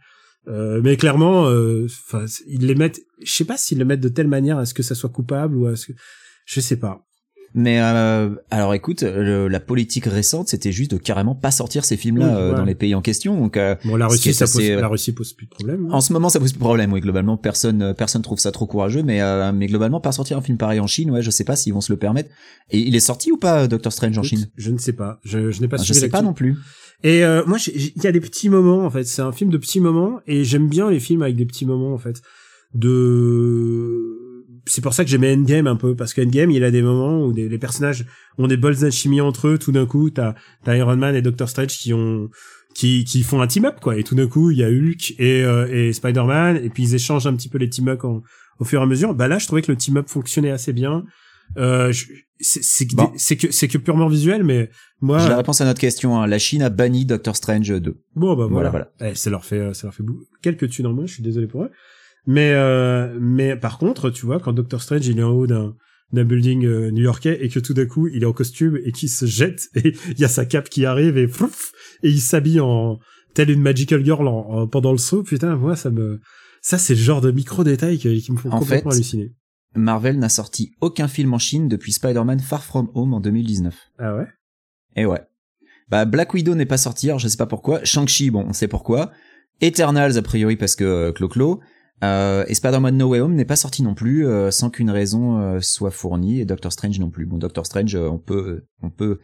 Speaker 1: Euh, mais clairement, euh, enfin, ils les mettent. Je sais pas s'ils le mettent de telle manière à ce que ça soit coupable ou à ce que. Je sais pas.
Speaker 2: Mais euh, alors écoute, le- la politique récente, c'était juste de carrément pas sortir ces films-là
Speaker 1: Oui,
Speaker 2: euh, dans les pays en question. Donc euh,
Speaker 1: Bon, la Russie, ça
Speaker 2: assez,
Speaker 1: pose, la Russie pose plus de problème. hein.
Speaker 2: en ce moment, ça pose plus de problème. Oui, globalement, personne personne trouve ça trop courageux. Mais euh, mais globalement, pas sortir un film pareil en Chine, ouais, je sais pas s'ils vont se le permettre. Et il est sorti ou pas, Doctor Strange en
Speaker 1: Écoute,
Speaker 2: Chine?
Speaker 1: Je ne sais pas. Je, je n'ai pas
Speaker 2: Je
Speaker 1: suivi
Speaker 2: sais pas non plus.
Speaker 1: Et euh, moi, il y a des petits moments en fait. C'est un film de petits moments et j'aime bien les films avec des petits moments en fait. De c'est pour ça que j'aimais Endgame un peu parce qu'Endgame il a des moments où les personnages ont des bols d'alchimie entre eux. Tout d'un coup, t'as as Iron Man et Doctor Strange qui ont qui qui font un team up quoi. Et tout d'un coup, il y a Hulk et euh, et Spider-Man et puis ils échangent un petit peu les team up au fur et à mesure. Bah là, je trouvais que le team up fonctionnait assez bien. Euh, c'est
Speaker 2: Bon.
Speaker 1: que c'est que purement visuel, mais moi
Speaker 2: J'ai la réponse à notre question. hein. La Chine a banni Doctor Strange 2.
Speaker 1: Bon bah voilà,
Speaker 2: Voilà,
Speaker 1: Eh, ça leur fait ça leur fait quelques thunes en moins, je suis désolé pour eux. Mais euh, mais par contre, tu vois quand Doctor Strange il est en haut d'un d'un building euh, new-yorkais et que tout d'un coup il est en costume et qu'il se jette [LAUGHS] et il y a sa cape qui arrive et frouf, et il s'habille en telle une magical girl en, en- pendant le saut, putain, moi ça me ça c'est le genre de micro détails qui, qui me font
Speaker 2: En
Speaker 1: complètement
Speaker 2: fait,
Speaker 1: halluciner.
Speaker 2: Marvel n'a sorti aucun film en Chine depuis Spider-Man Far From Home en 2019.
Speaker 1: Ah ouais?
Speaker 2: Et ouais. Bah Black Widow n'est pas sorti, alors je sais pas pourquoi. Shang-Chi, bon, on sait pourquoi. Eternals, a priori parce que euh, Clo-Clo. Euh, et Spider-Man No Way Home n'est pas sorti non plus, euh, sans qu'une raison euh, soit fournie, et Doctor Strange non plus. Bon, Doctor Strange, euh, on peut, on peut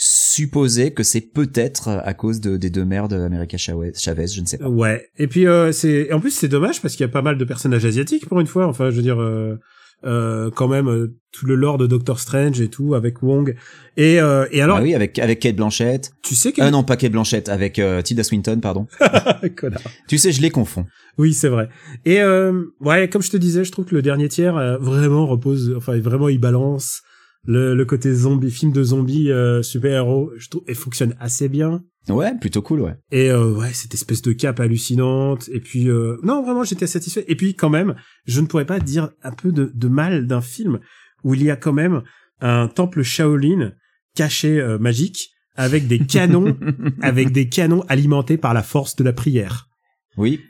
Speaker 2: supposer que c'est peut-être à cause de, des deux mères d'America Chavez, Chavez, je ne sais pas.
Speaker 1: Ouais. Et puis euh, c'est en plus c'est dommage parce qu'il y a pas mal de personnages asiatiques pour une fois. Enfin, je veux dire euh, euh, quand même euh, tout le lore de Doctor Strange et tout avec Wong. Et euh, et alors
Speaker 2: ah oui, avec avec Kate Blanchett.
Speaker 1: tu sais que
Speaker 2: Euh, non, pas Kate Blanchett, avec euh, Tilda Swinton, pardon. [LAUGHS]
Speaker 1: Connard.
Speaker 2: tu sais, je les confonds.
Speaker 1: Oui, c'est vrai. Et euh, ouais, comme je te disais, je trouve que le dernier tiers vraiment repose, enfin vraiment il balance le, le côté zombie, film de zombies euh, super héros. Je trouve, et fonctionne assez bien.
Speaker 2: Ouais, plutôt cool, ouais.
Speaker 1: Et euh, ouais, cette espèce de cape hallucinante. Et puis euh, non, vraiment, j'étais satisfait. Et puis quand même, je ne pourrais pas dire un peu de, de mal d'un film où il y a quand même un temple Shaolin caché euh, magique avec des canons, [LAUGHS] avec des canons alimentés par la force de la prière.
Speaker 2: Oui.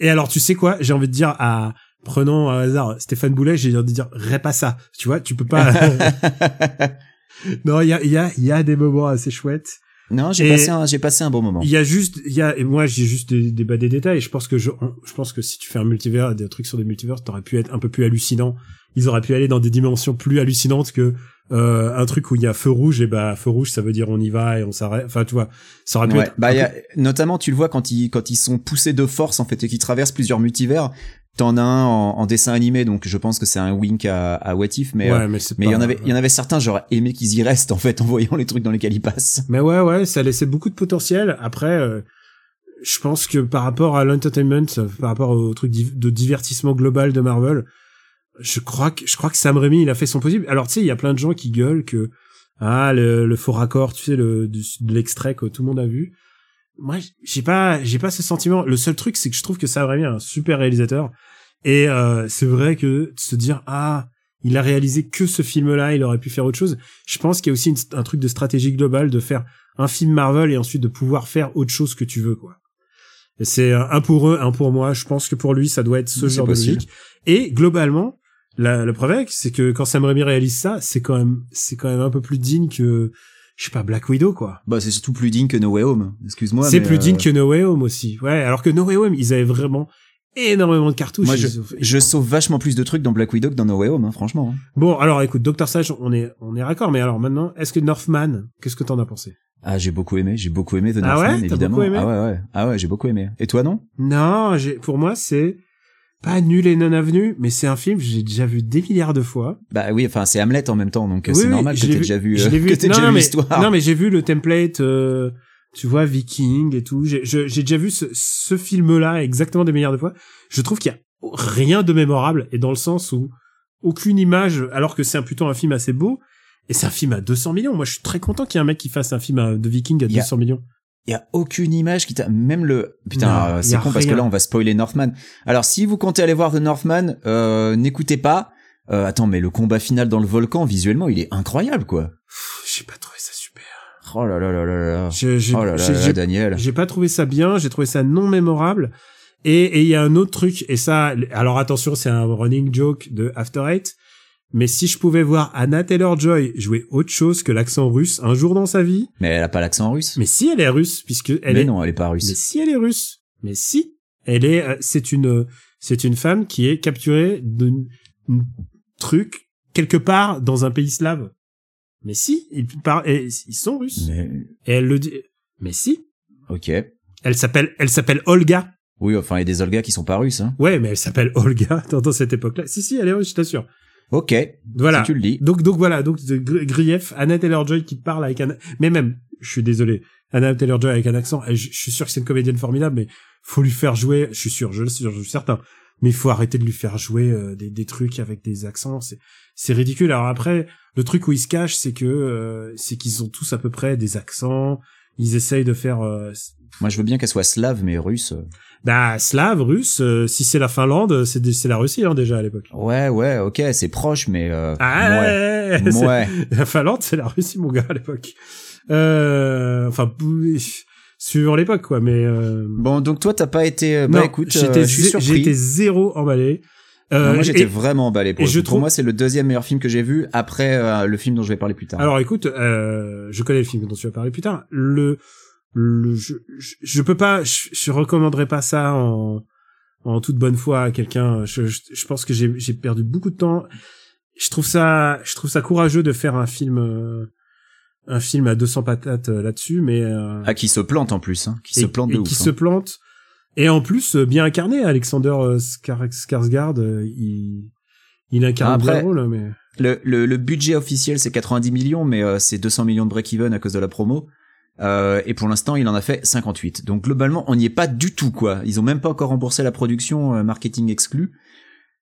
Speaker 1: Et alors, tu sais quoi J'ai envie de dire à prenons un hasard Stéphane Boulet, j'ai envie de dire rêve pas ça. Tu vois, tu peux pas. [LAUGHS] [LAUGHS] non, il y a il y a il y a des moments assez chouettes.
Speaker 2: Non, j'ai passé un, j'ai passé un bon moment.
Speaker 1: Il y a juste, il y a, et moi j'ai juste des, des, des détails. Je pense que je, je pense que si tu fais un multivers, des trucs sur des multivers, t'aurais pu être un peu plus hallucinant. Ils auraient pu aller dans des dimensions plus hallucinantes que euh, un truc où il y a feu rouge et bah feu rouge ça veut dire on y va et on s'arrête. Enfin tu vois, ça aurait pu
Speaker 2: Ouais.
Speaker 1: être.
Speaker 2: Bah, y a, notamment, tu le vois quand ils, quand ils sont poussés de force, en fait, et qu'ils traversent plusieurs multivers. T'en as un en, en dessin animé, donc je pense que c'est un wink à, à What If, mais,
Speaker 1: ouais,
Speaker 2: euh,
Speaker 1: mais
Speaker 2: il y en avait, il y en avait certains, j'aurais aimé qu'ils y restent, en fait, en voyant les trucs dans lesquels ils passent.
Speaker 1: Mais ouais, ouais, ça laissait beaucoup de potentiel. Après, euh, je pense que par rapport à l'entertainment, euh, par rapport au truc de divertissement global de Marvel, je crois que je crois que Sam Raimi il a fait son possible. Alors tu sais, il y a plein de gens qui gueulent que ah le, le faux raccord, tu sais le de l'extrait que tout le monde a vu. Moi, j'ai pas j'ai pas ce sentiment. Le seul truc, c'est que je trouve que Sam Raimi est un super réalisateur et euh, c'est vrai que de se dire ah il a réalisé que ce film-là, il aurait pu faire autre chose. Je pense qu'il y a aussi une- un truc de stratégie globale de faire un film Marvel et ensuite de pouvoir faire autre chose que tu veux, quoi. C'est un pour eux, un pour moi. Je pense que pour lui, ça doit être ce genre de logique. Et globalement, la, le preuve, c'est que quand Sam Raimi réalise ça, c'est quand même, c'est quand même un peu plus digne que, je sais pas, Black Widow, quoi.
Speaker 2: Bah, c'est surtout plus digne que No Way Home. Excuse-moi.
Speaker 1: c'est plus
Speaker 2: euh,
Speaker 1: digne que No Way Home aussi. Ouais, alors que No Way Home, ils avaient vraiment énormément de cartouches.
Speaker 2: Moi, je,
Speaker 1: Ils ont-
Speaker 2: je sauve vachement plus de trucs dans Black Widow que dans No Way Home, hein, franchement.
Speaker 1: Bon, alors écoute, Doctor Sage, on est on est raccord, mais alors maintenant, est-ce que Northman, qu'est-ce que t'en as pensé?
Speaker 2: Ah, j'ai beaucoup aimé, j'ai beaucoup aimé The
Speaker 1: Ah
Speaker 2: Northman,
Speaker 1: ouais T'as
Speaker 2: évidemment.
Speaker 1: beaucoup aimé?
Speaker 2: Ah ouais, ouais, ah ouais, j'ai beaucoup aimé. Et toi, non?
Speaker 1: Non, j'ai pour moi c'est pas nul et non avenu, mais c'est un film que j'ai déjà vu des milliards de fois.
Speaker 2: Bah oui, enfin c'est Hamlet en même temps, donc euh,
Speaker 1: Oui,
Speaker 2: c'est
Speaker 1: oui,
Speaker 2: normal que t'aies déjà vu, euh,
Speaker 1: vu.
Speaker 2: que t'aies
Speaker 1: non,
Speaker 2: déjà
Speaker 1: non,
Speaker 2: vu l'histoire.
Speaker 1: non, mais j'ai vu le template, euh, tu vois, Viking et tout. J'ai déjà vu ce, ce film-là exactement des milliards de fois. Je trouve qu'il y a rien de mémorable et dans le sens où aucune image, alors que c'est un- plutôt un film assez beau. Et c'est un film à 200 millions. Moi, je suis très content qu'il y ait un mec qui fasse un film à- de Viking à
Speaker 2: Il y a-
Speaker 1: 200 millions.
Speaker 2: Il y a aucune image qui t'a même le putain euh, c'est con parce que là on va spoiler Northman. Alors si vous comptez aller voir The Northman, euh, n'écoutez pas. Euh, attends mais le combat final dans le volcan visuellement il est incroyable quoi.
Speaker 1: J'ai pas trouvé ça super.
Speaker 2: Oh là là là là là.
Speaker 1: J'ai-
Speaker 2: oh là là,
Speaker 1: j'ai-
Speaker 2: là,
Speaker 1: j'ai-
Speaker 2: Daniel.
Speaker 1: J'ai pas trouvé ça bien, j'ai trouvé ça non mémorable. Et et il y a un autre truc, et ça, alors attention, c'est un running joke de After Eight, mais si je pouvais voir Anna Taylor-Joy jouer autre chose que l'accent russe un jour dans sa vie,
Speaker 2: Mais elle a pas l'accent russe.
Speaker 1: mais si elle est russe, puisque elle
Speaker 2: mais
Speaker 1: est,
Speaker 2: non elle est pas
Speaker 1: mais
Speaker 2: russe.
Speaker 1: si elle est russe, mais si elle est, euh, c'est une, c'est une femme qui est capturée d'un truc quelque part dans un pays slave. Mais si, ils parlent, ils sont russes.
Speaker 2: Mais
Speaker 1: Et elle le dit, mais si,
Speaker 2: ok.
Speaker 1: elle s'appelle, elle s'appelle Olga.
Speaker 2: Oui enfin il y a des Olga qui sont pas russes. Hein.
Speaker 1: Ouais, mais elle s'appelle Olga [LAUGHS] dans, dans cette époque-là. Si, si, elle est russe, je t'assure.
Speaker 2: Ok.
Speaker 1: Voilà.
Speaker 2: Si tu le dis.
Speaker 1: Donc, donc voilà, donc Gr- Grief, Anna Taylor-Joy qui parle avec un, mais même, je suis désolé, Anna Taylor-Joy avec un accent, je suis sûr que c'est une comédienne formidable, mais faut lui faire jouer, je suis sûr, je le suis, je suis certain, mais il faut arrêter de lui faire jouer euh, des, des trucs avec des accents, c'est, c'est ridicule. Alors après, le truc où ils se cachent, c'est que, euh, c'est qu'ils ont tous à peu près des accents, ils essayent de faire, euh,
Speaker 2: Moi je veux bien qu'elle soit slave mais russe.
Speaker 1: bah, slave, russe, euh, si c'est la Finlande, c'est, c'est la Russie, hein, déjà, à l'époque.
Speaker 2: Ouais ouais ok c'est proche mais euh,
Speaker 1: Ah,
Speaker 2: ouais. Ouais. [LAUGHS]
Speaker 1: La Finlande, c'est la Russie, mon gars, à l'époque. Euh, enfin, suivant l'époque, quoi, mais, euh,
Speaker 2: Bon donc toi t'as pas été. euh, Bah
Speaker 1: non,
Speaker 2: écoute
Speaker 1: j'étais,
Speaker 2: euh, je suis
Speaker 1: zé-
Speaker 2: surpris.
Speaker 1: j'étais zéro emballé. Euh,
Speaker 2: Non, moi j'étais vraiment emballé pour,
Speaker 1: et je
Speaker 2: pour
Speaker 1: trouve-
Speaker 2: moi c'est le deuxième meilleur film que j'ai vu après euh, le film dont je vais parler plus tard.
Speaker 1: alors, écoute, euh, je connais le film dont tu vas parler plus tard. Le, le, je, je, je peux pas, je, je recommanderais pas ça en, en toute bonne foi à quelqu'un. Je, je, je pense que j'ai, j'ai perdu beaucoup de temps. Je trouve ça, je trouve ça courageux de faire un film, euh, un film à 200 patates là-dessus, mais euh,
Speaker 2: Ah qui se plante en plus, hein, qui
Speaker 1: et,
Speaker 2: se plante de
Speaker 1: et
Speaker 2: ouf.
Speaker 1: qui
Speaker 2: hein.
Speaker 1: se plante. Et en plus, euh, bien incarné, Alexander euh, Skar Skarsgård, euh, il, il incarne
Speaker 2: Après-
Speaker 1: bien le rôle, mais
Speaker 2: Le, le, le budget officiel c'est 90 millions mais euh, c'est 200 millions de break-even à cause de la promo. Euh, et pour l'instant, il en a fait 58. Donc globalement, on n'y est pas du tout quoi. Ils ont même pas encore remboursé la production, euh, marketing exclu.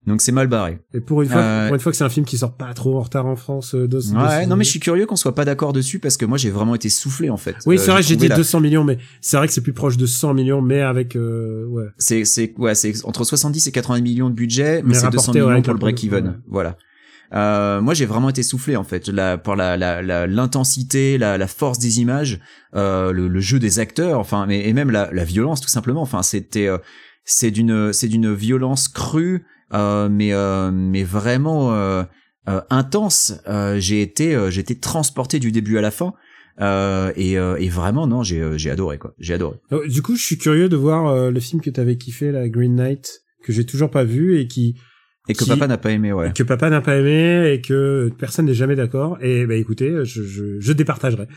Speaker 2: Donc c'est mal barré.
Speaker 1: et pour une fois,
Speaker 2: Euh,
Speaker 1: pour une fois que c'est un film qui sort pas trop en retard en France, euh, de, de-
Speaker 2: Ouais, non mais je suis curieux qu'on soit pas d'accord dessus parce que moi j'ai vraiment été soufflé en fait.
Speaker 1: Oui,
Speaker 2: Euh,
Speaker 1: c'est vrai, j'ai dit
Speaker 2: la-
Speaker 1: 200 millions, mais c'est vrai que c'est plus proche de 100 millions, mais avec, euh, ouais.
Speaker 2: C'est c'est ouais, c'est entre 70 et 80 millions de budget, mais,
Speaker 1: Mais
Speaker 2: c'est 200
Speaker 1: rapporté, ouais,
Speaker 2: millions pour le break-even.
Speaker 1: ouais.
Speaker 2: Voilà. Euh, moi, j'ai vraiment été soufflé en fait, la, par la la- la- l'intensité, la, la, force des images, euh, le, le jeu des acteurs, enfin, mais et même la, la violence tout simplement. Enfin, c'était euh, c'est d'une c'est d'une violence crue, euh, mais euh, mais vraiment euh, euh, intense. Euh, j'ai été euh, j'ai été transporté du début à la fin. Euh, et, euh, et vraiment non j'ai euh, j'ai adoré quoi j'ai adoré
Speaker 1: Euh, Du coup, je suis curieux de voir euh, le film que t'avais kiffé, la Green Knight, que j'ai toujours pas vu et qui
Speaker 2: et que
Speaker 1: Qui-
Speaker 2: papa n'a pas aimé ouais
Speaker 1: que papa n'a pas aimé et que personne n'est jamais d'accord. Et bah écoutez, je, je, je départagerai.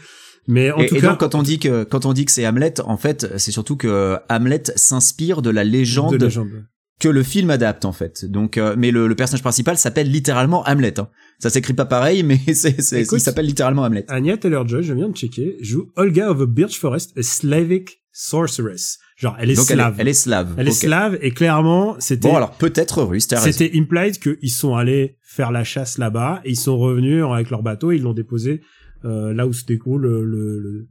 Speaker 1: Mais en
Speaker 2: et,
Speaker 1: tout
Speaker 2: et
Speaker 1: cas,
Speaker 2: donc quand on dit que quand on dit que c'est Hamlet, en fait, c'est surtout que Hamlet s'inspire de la légende,
Speaker 1: de légende.
Speaker 2: Que le film adapte en fait. Donc, euh, mais le, le personnage principal s'appelle littéralement Hamlet. Hein. Ça s'écrit pas pareil, [LAUGHS] mais c'est, c'est
Speaker 1: Écoute,
Speaker 2: il s'appelle littéralement Hamlet.
Speaker 1: Anya Taylor-Joy, je viens de checker, joue Olga of the Birch Forest, a Slavic sorceress. Genre, elle est
Speaker 2: Donc elle est,
Speaker 1: slave.
Speaker 2: elle est slave.
Speaker 1: Elle est slave et clairement, c'était
Speaker 2: Bon alors peut-être russe,
Speaker 1: c'était implied qu'ils sont allés faire la chasse là-bas et ils sont revenus avec leur bateau et ils l'ont déposé euh, là où se découle le, le, le,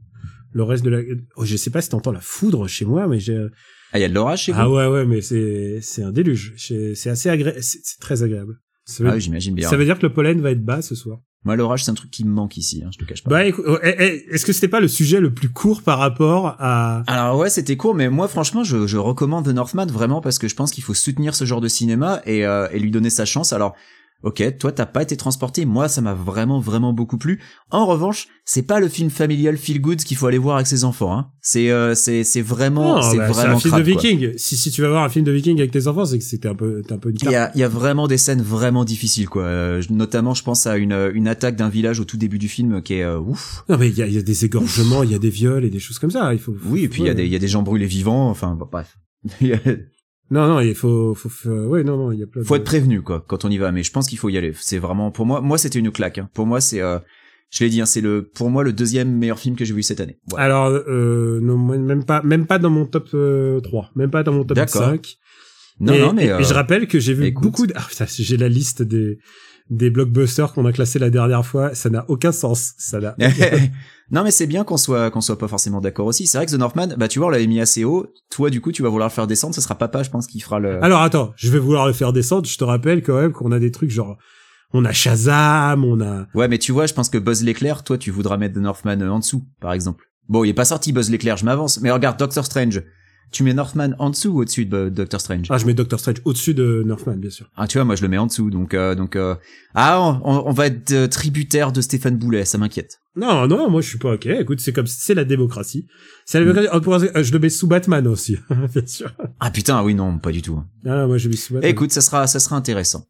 Speaker 1: le reste de la... Oh, je sais pas si t'entends la foudre chez moi, mais j'ai...
Speaker 2: Ah il y a de l'orage chez vous.
Speaker 1: Ah ouais, ouais, mais c'est c'est un déluge. C'est assez agréable. C'est très agréable. Ça veut,
Speaker 2: Ah oui, j'imagine bien.
Speaker 1: ça veut dire que le pollen va être bas ce soir.
Speaker 2: Moi l'orage c'est un truc qui me manque ici, hein, je te cache pas.
Speaker 1: Bah, écoute, oh, eh, eh, est-ce que c'était pas le sujet le plus court par rapport à...
Speaker 2: Alors ouais, c'était court, mais moi franchement, je, je recommande The Northman vraiment parce que je pense qu'il faut soutenir ce genre de cinéma et, euh, et lui donner sa chance. Alors Ok, toi t'as pas été transporté, moi ça m'a vraiment vraiment beaucoup plu. En revanche, c'est pas le film familial feel good qu'il faut aller voir avec ses enfants. Hein. C'est euh, c'est c'est vraiment c'est
Speaker 1: bah,
Speaker 2: vraiment
Speaker 1: un film de
Speaker 2: quoi.
Speaker 1: Viking. Si si tu vas voir un film de Viking avec tes enfants, c'est que c'était un peu t'es un peu une
Speaker 2: Il y a, il y a vraiment des scènes vraiment difficiles quoi. Euh, notamment, je pense à une, une attaque d'un village au tout début du film qui est euh, ouf.
Speaker 1: Non mais il y a, il y a des égorgements, il y a des viols et des choses comme ça. Il faut.
Speaker 2: Oui, et puis il y a des il y a des gens brûlés vivants. Enfin bon, bref. [LAUGHS]
Speaker 1: Non non, il faut faut, faut ouais non non, il y a plein.
Speaker 2: faut
Speaker 1: de-
Speaker 2: être prévenu quoi quand on y va. Mais je pense qu'il faut y aller. C'est vraiment pour moi. Moi, c'était une claque. hein. Pour moi, c'est euh, je l'ai dit, hein, c'est le pour moi le deuxième meilleur film que j'ai vu cette année. Voilà.
Speaker 1: Alors euh, non même pas même pas dans mon top euh, 3, même pas dans mon top
Speaker 2: D'accord.
Speaker 1: 5.
Speaker 2: non,
Speaker 1: et,
Speaker 2: non, mais
Speaker 1: et- et
Speaker 2: euh,
Speaker 1: je rappelle que j'ai vu
Speaker 2: écoute.
Speaker 1: beaucoup de... Ah, putain, j'ai la liste des des blockbusters qu'on a classés la dernière fois, ça n'a aucun sens. Ça n'a. [LAUGHS]
Speaker 2: non mais c'est bien qu'on soit qu'on soit pas forcément d'accord aussi. C'est vrai que The Northman, bah tu vois, on l'avait mis assez haut. Toi, du coup, tu vas vouloir le faire descendre. Ce sera papa, je pense, qui fera le.
Speaker 1: Alors attends, je vais vouloir le faire descendre. Je te rappelle quand même qu'on a des trucs genre on a Shazam, on a
Speaker 2: Ouais, mais tu vois, je pense que Buzz l'éclair, toi, tu voudras mettre The Northman euh, en dessous, par exemple. Bon, il est pas sorti Buzz l'éclair, je m'avance. Mais regarde Doctor Strange. Tu mets Northman en dessous ou au-dessus de Doctor Strange
Speaker 1: ah je mets Doctor Strange au-dessus de Northman bien sûr.
Speaker 2: Ah, tu vois, moi je le mets en dessous, donc euh, donc euh... ah, on, on va être euh, tributaire de Stéphane Boulet, ça m'inquiète.
Speaker 1: Non non, moi je suis pas ok. Écoute, c'est comme c'est la démocratie. C'est la démocratie. Euh, Je le mets sous Batman aussi, [LAUGHS] bien sûr.
Speaker 2: Ah putain, oui non, pas du tout.
Speaker 1: Ah non, moi je le mets sous Batman.
Speaker 2: Écoute, ça sera ça sera intéressant.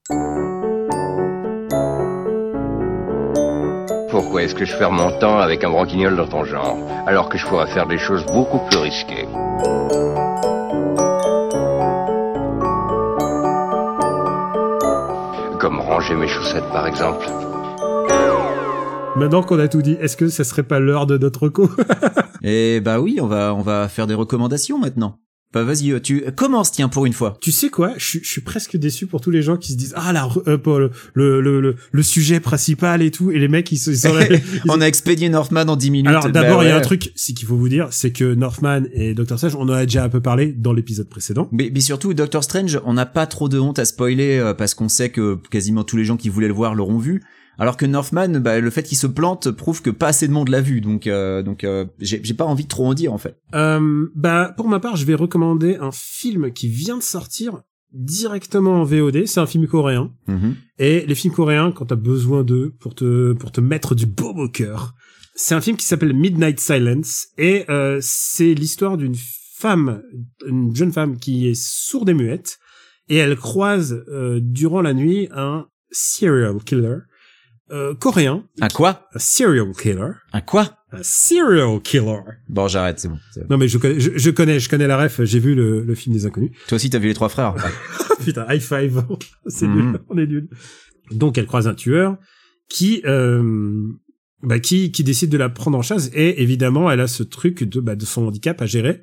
Speaker 5: Pourquoi est-ce que je perds mon temps avec un branquignol dans ton genre, alors que je pourrais faire des choses beaucoup plus risquées? Comme ranger mes chaussettes par exemple.
Speaker 1: Maintenant qu'on a tout dit, est-ce que ça serait pas l'heure de notre co [LAUGHS]
Speaker 2: Et bah oui, on va on va faire des recommandations maintenant. Bah vas-y, euh, tu commence tiens pour une fois.
Speaker 1: Tu sais quoi je, suis- je suis presque déçu pour tous les gens qui se disent ah la re- euh, pas le, le, le, le, sujet principal et tout et les mecs ils, sont- ils sont là, ils-
Speaker 2: on a expédié Northman en 10 minutes.
Speaker 1: Alors
Speaker 2: Bah
Speaker 1: d'abord il y a
Speaker 2: ouais.
Speaker 1: un truc c'est qu'il faut vous dire c'est que Northman et Doctor Strange on en a déjà un peu parlé dans l'épisode précédent.
Speaker 2: Mais, mais surtout, Doctor Strange, on n'a pas trop de honte à spoiler euh, parce qu'on sait que quasiment tous les gens qui voulaient le voir l'auront vu. Alors que Northman, bah, le fait qu'il se plante prouve que pas assez de monde l'a vu, donc euh, donc euh, j'ai pas envie de trop en dire en fait.
Speaker 1: Euh, bah pour ma part je vais recommander un film qui vient de sortir directement en VOD c'est un film coréen.
Speaker 2: Mhm.
Speaker 1: et les films coréens quand t'as besoin d'eux pour te pour te mettre du baume au cœur c'est un film qui s'appelle Midnight Silence. Et euh, c'est l'histoire d'une femme une jeune femme qui est sourde et muette. Et elle croise euh, durant la nuit un serial killer euh, coréen
Speaker 2: Un quoi?
Speaker 1: Un serial killer
Speaker 2: Un quoi?
Speaker 1: Un serial killer
Speaker 2: Bon, j'arrête, c'est bon.
Speaker 1: non mais je connais je, je connais je connais la ref j'ai vu le, le film des inconnus
Speaker 2: Toi aussi, t'as vu les trois frères [LAUGHS]
Speaker 1: Putain, high five. [LAUGHS] c'est
Speaker 2: Mhm.
Speaker 1: nul. On est nul. Donc, elle croise un tueur qui, euh, bah, qui, qui décide de la prendre en chasse et évidemment, elle a ce truc de, bah, de son handicap à gérer.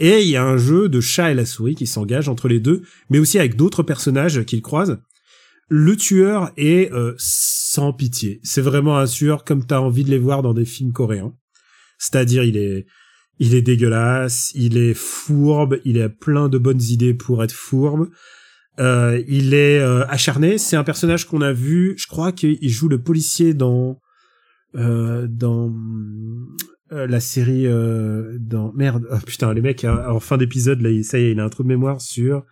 Speaker 1: Et il y a un jeu de chat et la souris qui s'engage entre les deux, mais aussi avec d'autres personnages qu'il croise. Le tueur est euh, sans pitié. C'est vraiment un tueur comme t'as envie de les voir dans des films coréens. C'est-à-dire, il est, il est dégueulasse, il est fourbe, il a plein de bonnes idées pour être fourbe. Euh, il est euh, acharné. C'est un personnage qu'on a vu. Je crois qu'il joue le policier dans dans la série dans merde. Oh, putain, les mecs euh, en fin d'épisode là, ça y est, il a un trou de mémoire sur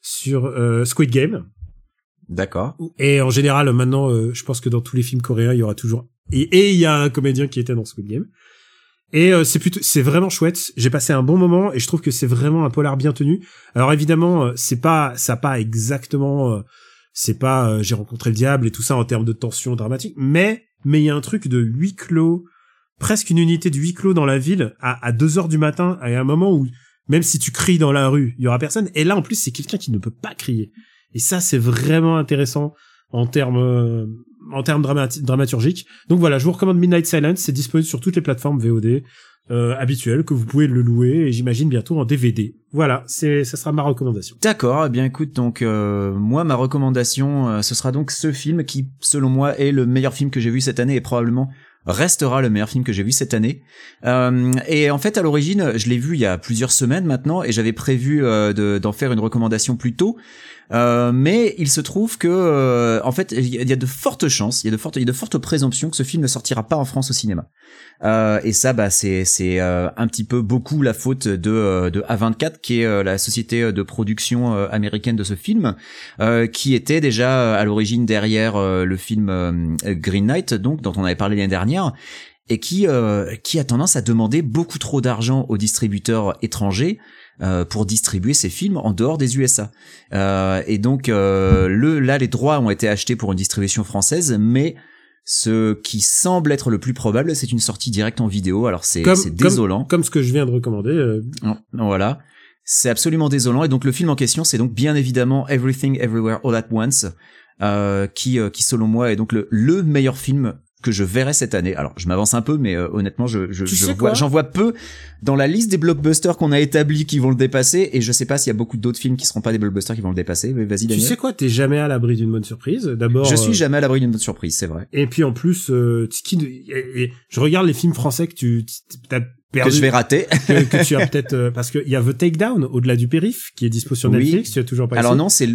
Speaker 1: sur Squid Game.
Speaker 2: D'accord.
Speaker 1: Et en général, maintenant, euh, je pense que dans tous les films coréens, il y aura toujours et il y a un comédien qui était dans Squid Game. Et euh, c'est plutôt, c'est vraiment chouette. J'ai passé un bon moment et je trouve que c'est vraiment un polar bien tenu. Alors évidemment, euh, c'est pas, ça pas exactement, euh, c'est pas, euh, j'ai rencontré le diable et tout ça en termes de tension dramatique, mais mais il y a un truc de huis clos, presque une unité de huis clos dans la ville à, à 2 heures du matin, à un moment où même si tu cries dans la rue, il y aura personne. Et là, en plus, c'est quelqu'un qui ne peut pas crier. Et ça, c'est vraiment intéressant en termes euh, en termes dramaturgiques. Donc voilà, je vous recommande Midnight Silence. C'est disponible sur toutes les plateformes VOD euh, habituelles que vous pouvez le louer et j'imagine bientôt en DVD. Voilà, c'est ça sera ma recommandation.
Speaker 2: D'accord, eh bien écoute, donc euh, moi ma recommandation, ce sera donc ce film qui, selon moi, est le meilleur film que j'ai vu cette année et probablement restera le meilleur film que j'ai vu cette année. Euh, et en fait, à l'origine, je l'ai vu il y a plusieurs semaines maintenant et j'avais prévu euh, de- d'en faire une recommandation plus tôt. Euh, mais il se trouve que, en fait, il y a de fortes chances, il y a de fortes présomptions que ce film ne sortira pas en France au cinéma. Euh, et ça, bah, c'est c'est un petit peu beaucoup la faute de de A24, qui est la société de production américaine de ce film, qui était déjà à l'origine derrière le film Green Knight, donc dont on avait parlé l'année dernière, et qui qui a tendance à demander beaucoup trop d'argent aux distributeurs étrangers euh, pour distribuer ces films en dehors des USA. Euh, et donc euh, le là les droits ont été achetés pour une distribution française, mais ce qui semble être le plus probable, c'est une sortie directe en vidéo. Alors c'est désolant.
Speaker 1: Comme, ce que je viens de recommander.
Speaker 2: Voilà. C'est absolument désolant. Et donc le film en question, c'est donc bien évidemment Everything Everywhere All at Once, euh, qui, qui selon moi est donc le, le meilleur film que je verrai cette année. Alors, je m'avance un peu, mais euh, honnêtement, je, je, je vois, j'en vois peu dans la liste des blockbusters qu'on a établis qui vont le dépasser, et je sais pas s'il y a beaucoup d'autres films qui seront pas des blockbusters qui vont le dépasser. Mais vas-y, Daniel.
Speaker 1: Tu sais quoi, t'es jamais à l'abri d'une bonne surprise. D'abord,
Speaker 2: je suis euh, jamais à l'abri d'une bonne surprise, c'est vrai.
Speaker 1: Et puis en plus, euh, je regarde les films français que tu as perdu,
Speaker 2: que je vais rater, [LAUGHS]
Speaker 1: que, tu as peut-être parce qu'il y a The Takedown au-delà du périph qui est dispo sur Netflix. Tu as toujours pas.
Speaker 2: Alors non, c'est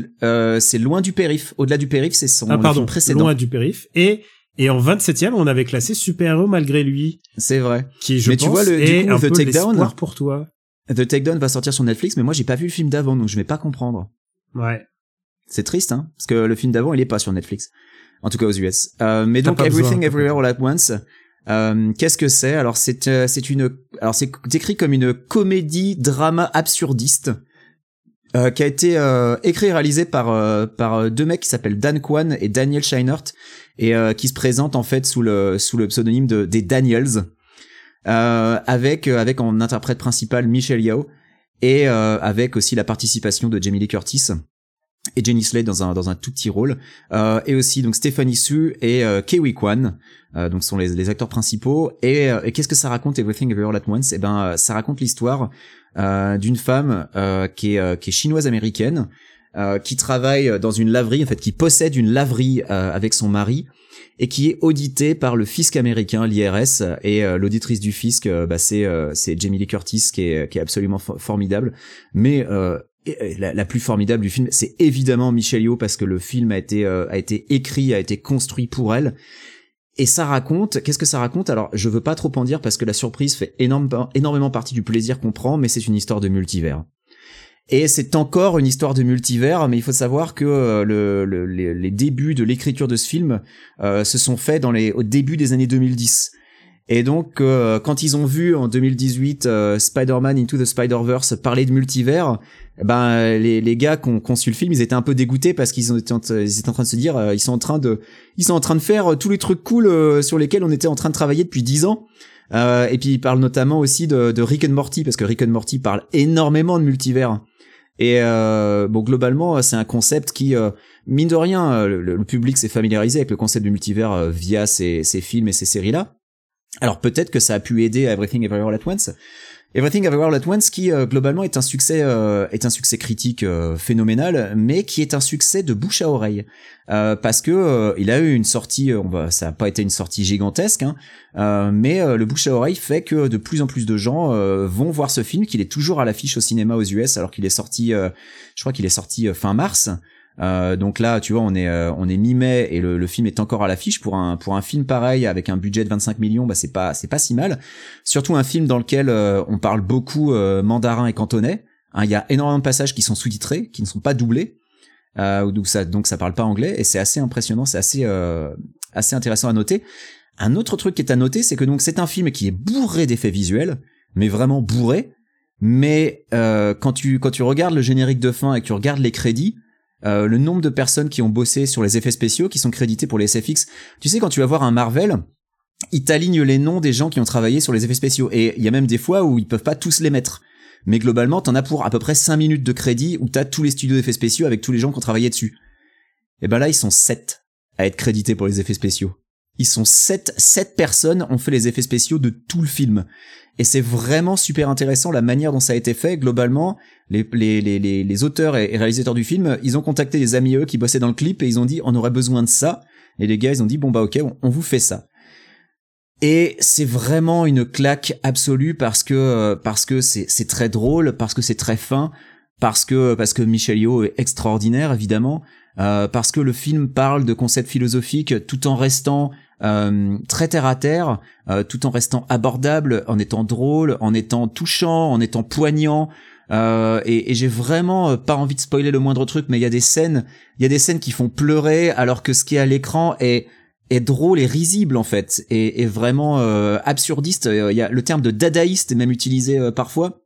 Speaker 2: c'est loin du périph. Au-delà du périph, c'est son
Speaker 1: ah, pardon,
Speaker 2: précédent.
Speaker 1: Loin du périph et et en 27e, on avait classé Super Héros malgré lui.
Speaker 2: C'est vrai.
Speaker 1: Qui, je mais tu vois, le, du coup, un The Takedown. pour toi.
Speaker 2: The Takedown va sortir sur Netflix, mais moi, j'ai pas vu le film d'avant, donc je vais pas comprendre.
Speaker 1: Ouais.
Speaker 2: C'est triste, hein. Parce que le film d'avant, il est pas sur Netflix. En tout cas, aux US. Euh, mais donc, Everything Everywhere All at Once. Euh, qu'est-ce que c'est? Alors c'est euh, c'est une alors c'est décrit comme une comédie drama absurdiste euh, qui a été euh, écrit et réalisé par euh, par deux mecs qui s'appellent Dan Kwan et Daniel Scheinert et qui se présentent en fait sous le sous le pseudonyme de des Daniels avec avec en interprète principal Michelle Yao et avec aussi la participation de Jamie Lee Curtis et Jenny Slade dans un dans un tout petit rôle euh, et aussi donc Stephanie Su et euh, Kiwi Kwan euh, donc sont les, les acteurs principaux. Et, et qu'est-ce que ça raconte Everything Everywhere All at Once? Et eh ben ça raconte l'histoire euh, d'une femme euh, qui est, euh, qui est chinoise américaine, qui travaille dans une laverie, en fait, qui possède une laverie avec son mari et qui est auditée par le fisc américain, l'IRS, et l'auditrice du fisc, bah, c'est c'est Jamie Lee Curtis qui est, qui est absolument formidable, mais la, la, plus formidable du film, c'est évidemment Michelle Yeoh parce que le film a été a été écrit, a été construit pour elle. Et ça raconte, qu'est-ce que ça raconte? Alors, je veux pas trop en dire parce que la surprise fait énormément partie du plaisir qu'on prend, mais c'est une histoire de multivers. Et c'est encore une histoire de multivers, mais il faut savoir que euh, le, les, débuts de l'écriture de ce film euh, se sont faits au début des années 2010. Et donc, euh, quand ils ont vu en 2018 Spider-Man Into the Spider-Verse parler de multivers, ben les, les gars qui ont conçu le film, ils étaient un peu dégoûtés parce qu'ils étaient, en, ils étaient en train de se dire, euh, ils sont en train de, ils sont en train de faire euh, tous les trucs cool euh, sur lesquels on était en train de travailler depuis dix ans. et puis ils parlent notamment aussi de, de, Rick and Morty parce que Rick and Morty parle énormément de multivers. Et bon, globalement, c'est un concept qui, mine de rien, le, public s'est familiarisé avec le concept du multivers via ces, ces films et ces séries-là. Alors peut-être que ça a pu aider Everything Everywhere All at Once, Everything Everywhere All at Once qui euh, globalement est un succès euh, est un succès critique euh, phénoménal mais qui est un succès de bouche à oreille. Parce que il a eu une sortie va ça a pas été une sortie gigantesque hein, mais le bouche à oreille fait que de plus en plus de gens vont voir ce film qu'il est toujours à l'affiche au cinéma aux US alors qu'il est sorti je crois qu'il est sorti fin mars euh, donc là, tu vois, on est euh, on est mi-mai et le, le, film est encore à l'affiche pour un pour un film pareil avec un budget de 25 millions, bah c'est pas c'est pas si mal. Surtout un film dans lequel euh, on parle beaucoup mandarin et cantonais. Hein, il y a énormément de passages qui sont sous-titrés, qui ne sont pas doublés, donc ça donc ça parle pas anglais et c'est assez impressionnant, c'est assez assez intéressant à noter. Un autre truc qui est à noter, c'est que donc c'est un film qui est bourré d'effets visuels, mais vraiment bourré. Mais quand tu quand tu regardes le générique de fin et que tu regardes les crédits, euh, le nombre de personnes qui ont bossé sur les effets spéciaux, qui sont crédités pour les SFX. Tu sais, quand tu vas voir un Marvel, ils t'alignent les noms des gens qui ont travaillé sur les effets spéciaux. Et il y a même des fois où ils peuvent pas tous les mettre. Mais globalement, t'en as pour à peu près 5 minutes de crédit où t'as tous les studios d'effets spéciaux avec tous les gens qui ont travaillé dessus. Et ben là, ils sont 7 à être crédités pour les effets spéciaux. Ils sont 7, 7 personnes ont fait les effets spéciaux de tout le film. Et c'est vraiment super intéressant la manière dont ça a été fait. Globalement, les, les, les, les auteurs et réalisateurs du film, ils ont contacté des amis eux qui bossaient dans le clip et ils ont dit on aurait besoin de ça. Et les gars, ils ont dit bon bah ok, on, vous fait ça. Et c'est vraiment une claque absolue parce que parce que c'est très drôle, parce que c'est très fin. Parce que parce que Michel Yeoh est extraordinaire évidemment, euh, parce que le film parle de concepts philosophiques tout en restant euh, très terre à terre, euh, tout en restant abordable, en étant drôle, en étant touchant, en étant poignant. Et, j'ai vraiment pas envie de spoiler le moindre truc, mais il y a des scènes, il y a des scènes qui font pleurer, alors que ce qui est à l'écran est est drôle et risible en fait, et, et vraiment absurdiste. Il y a le terme de dadaïste est même utilisé parfois.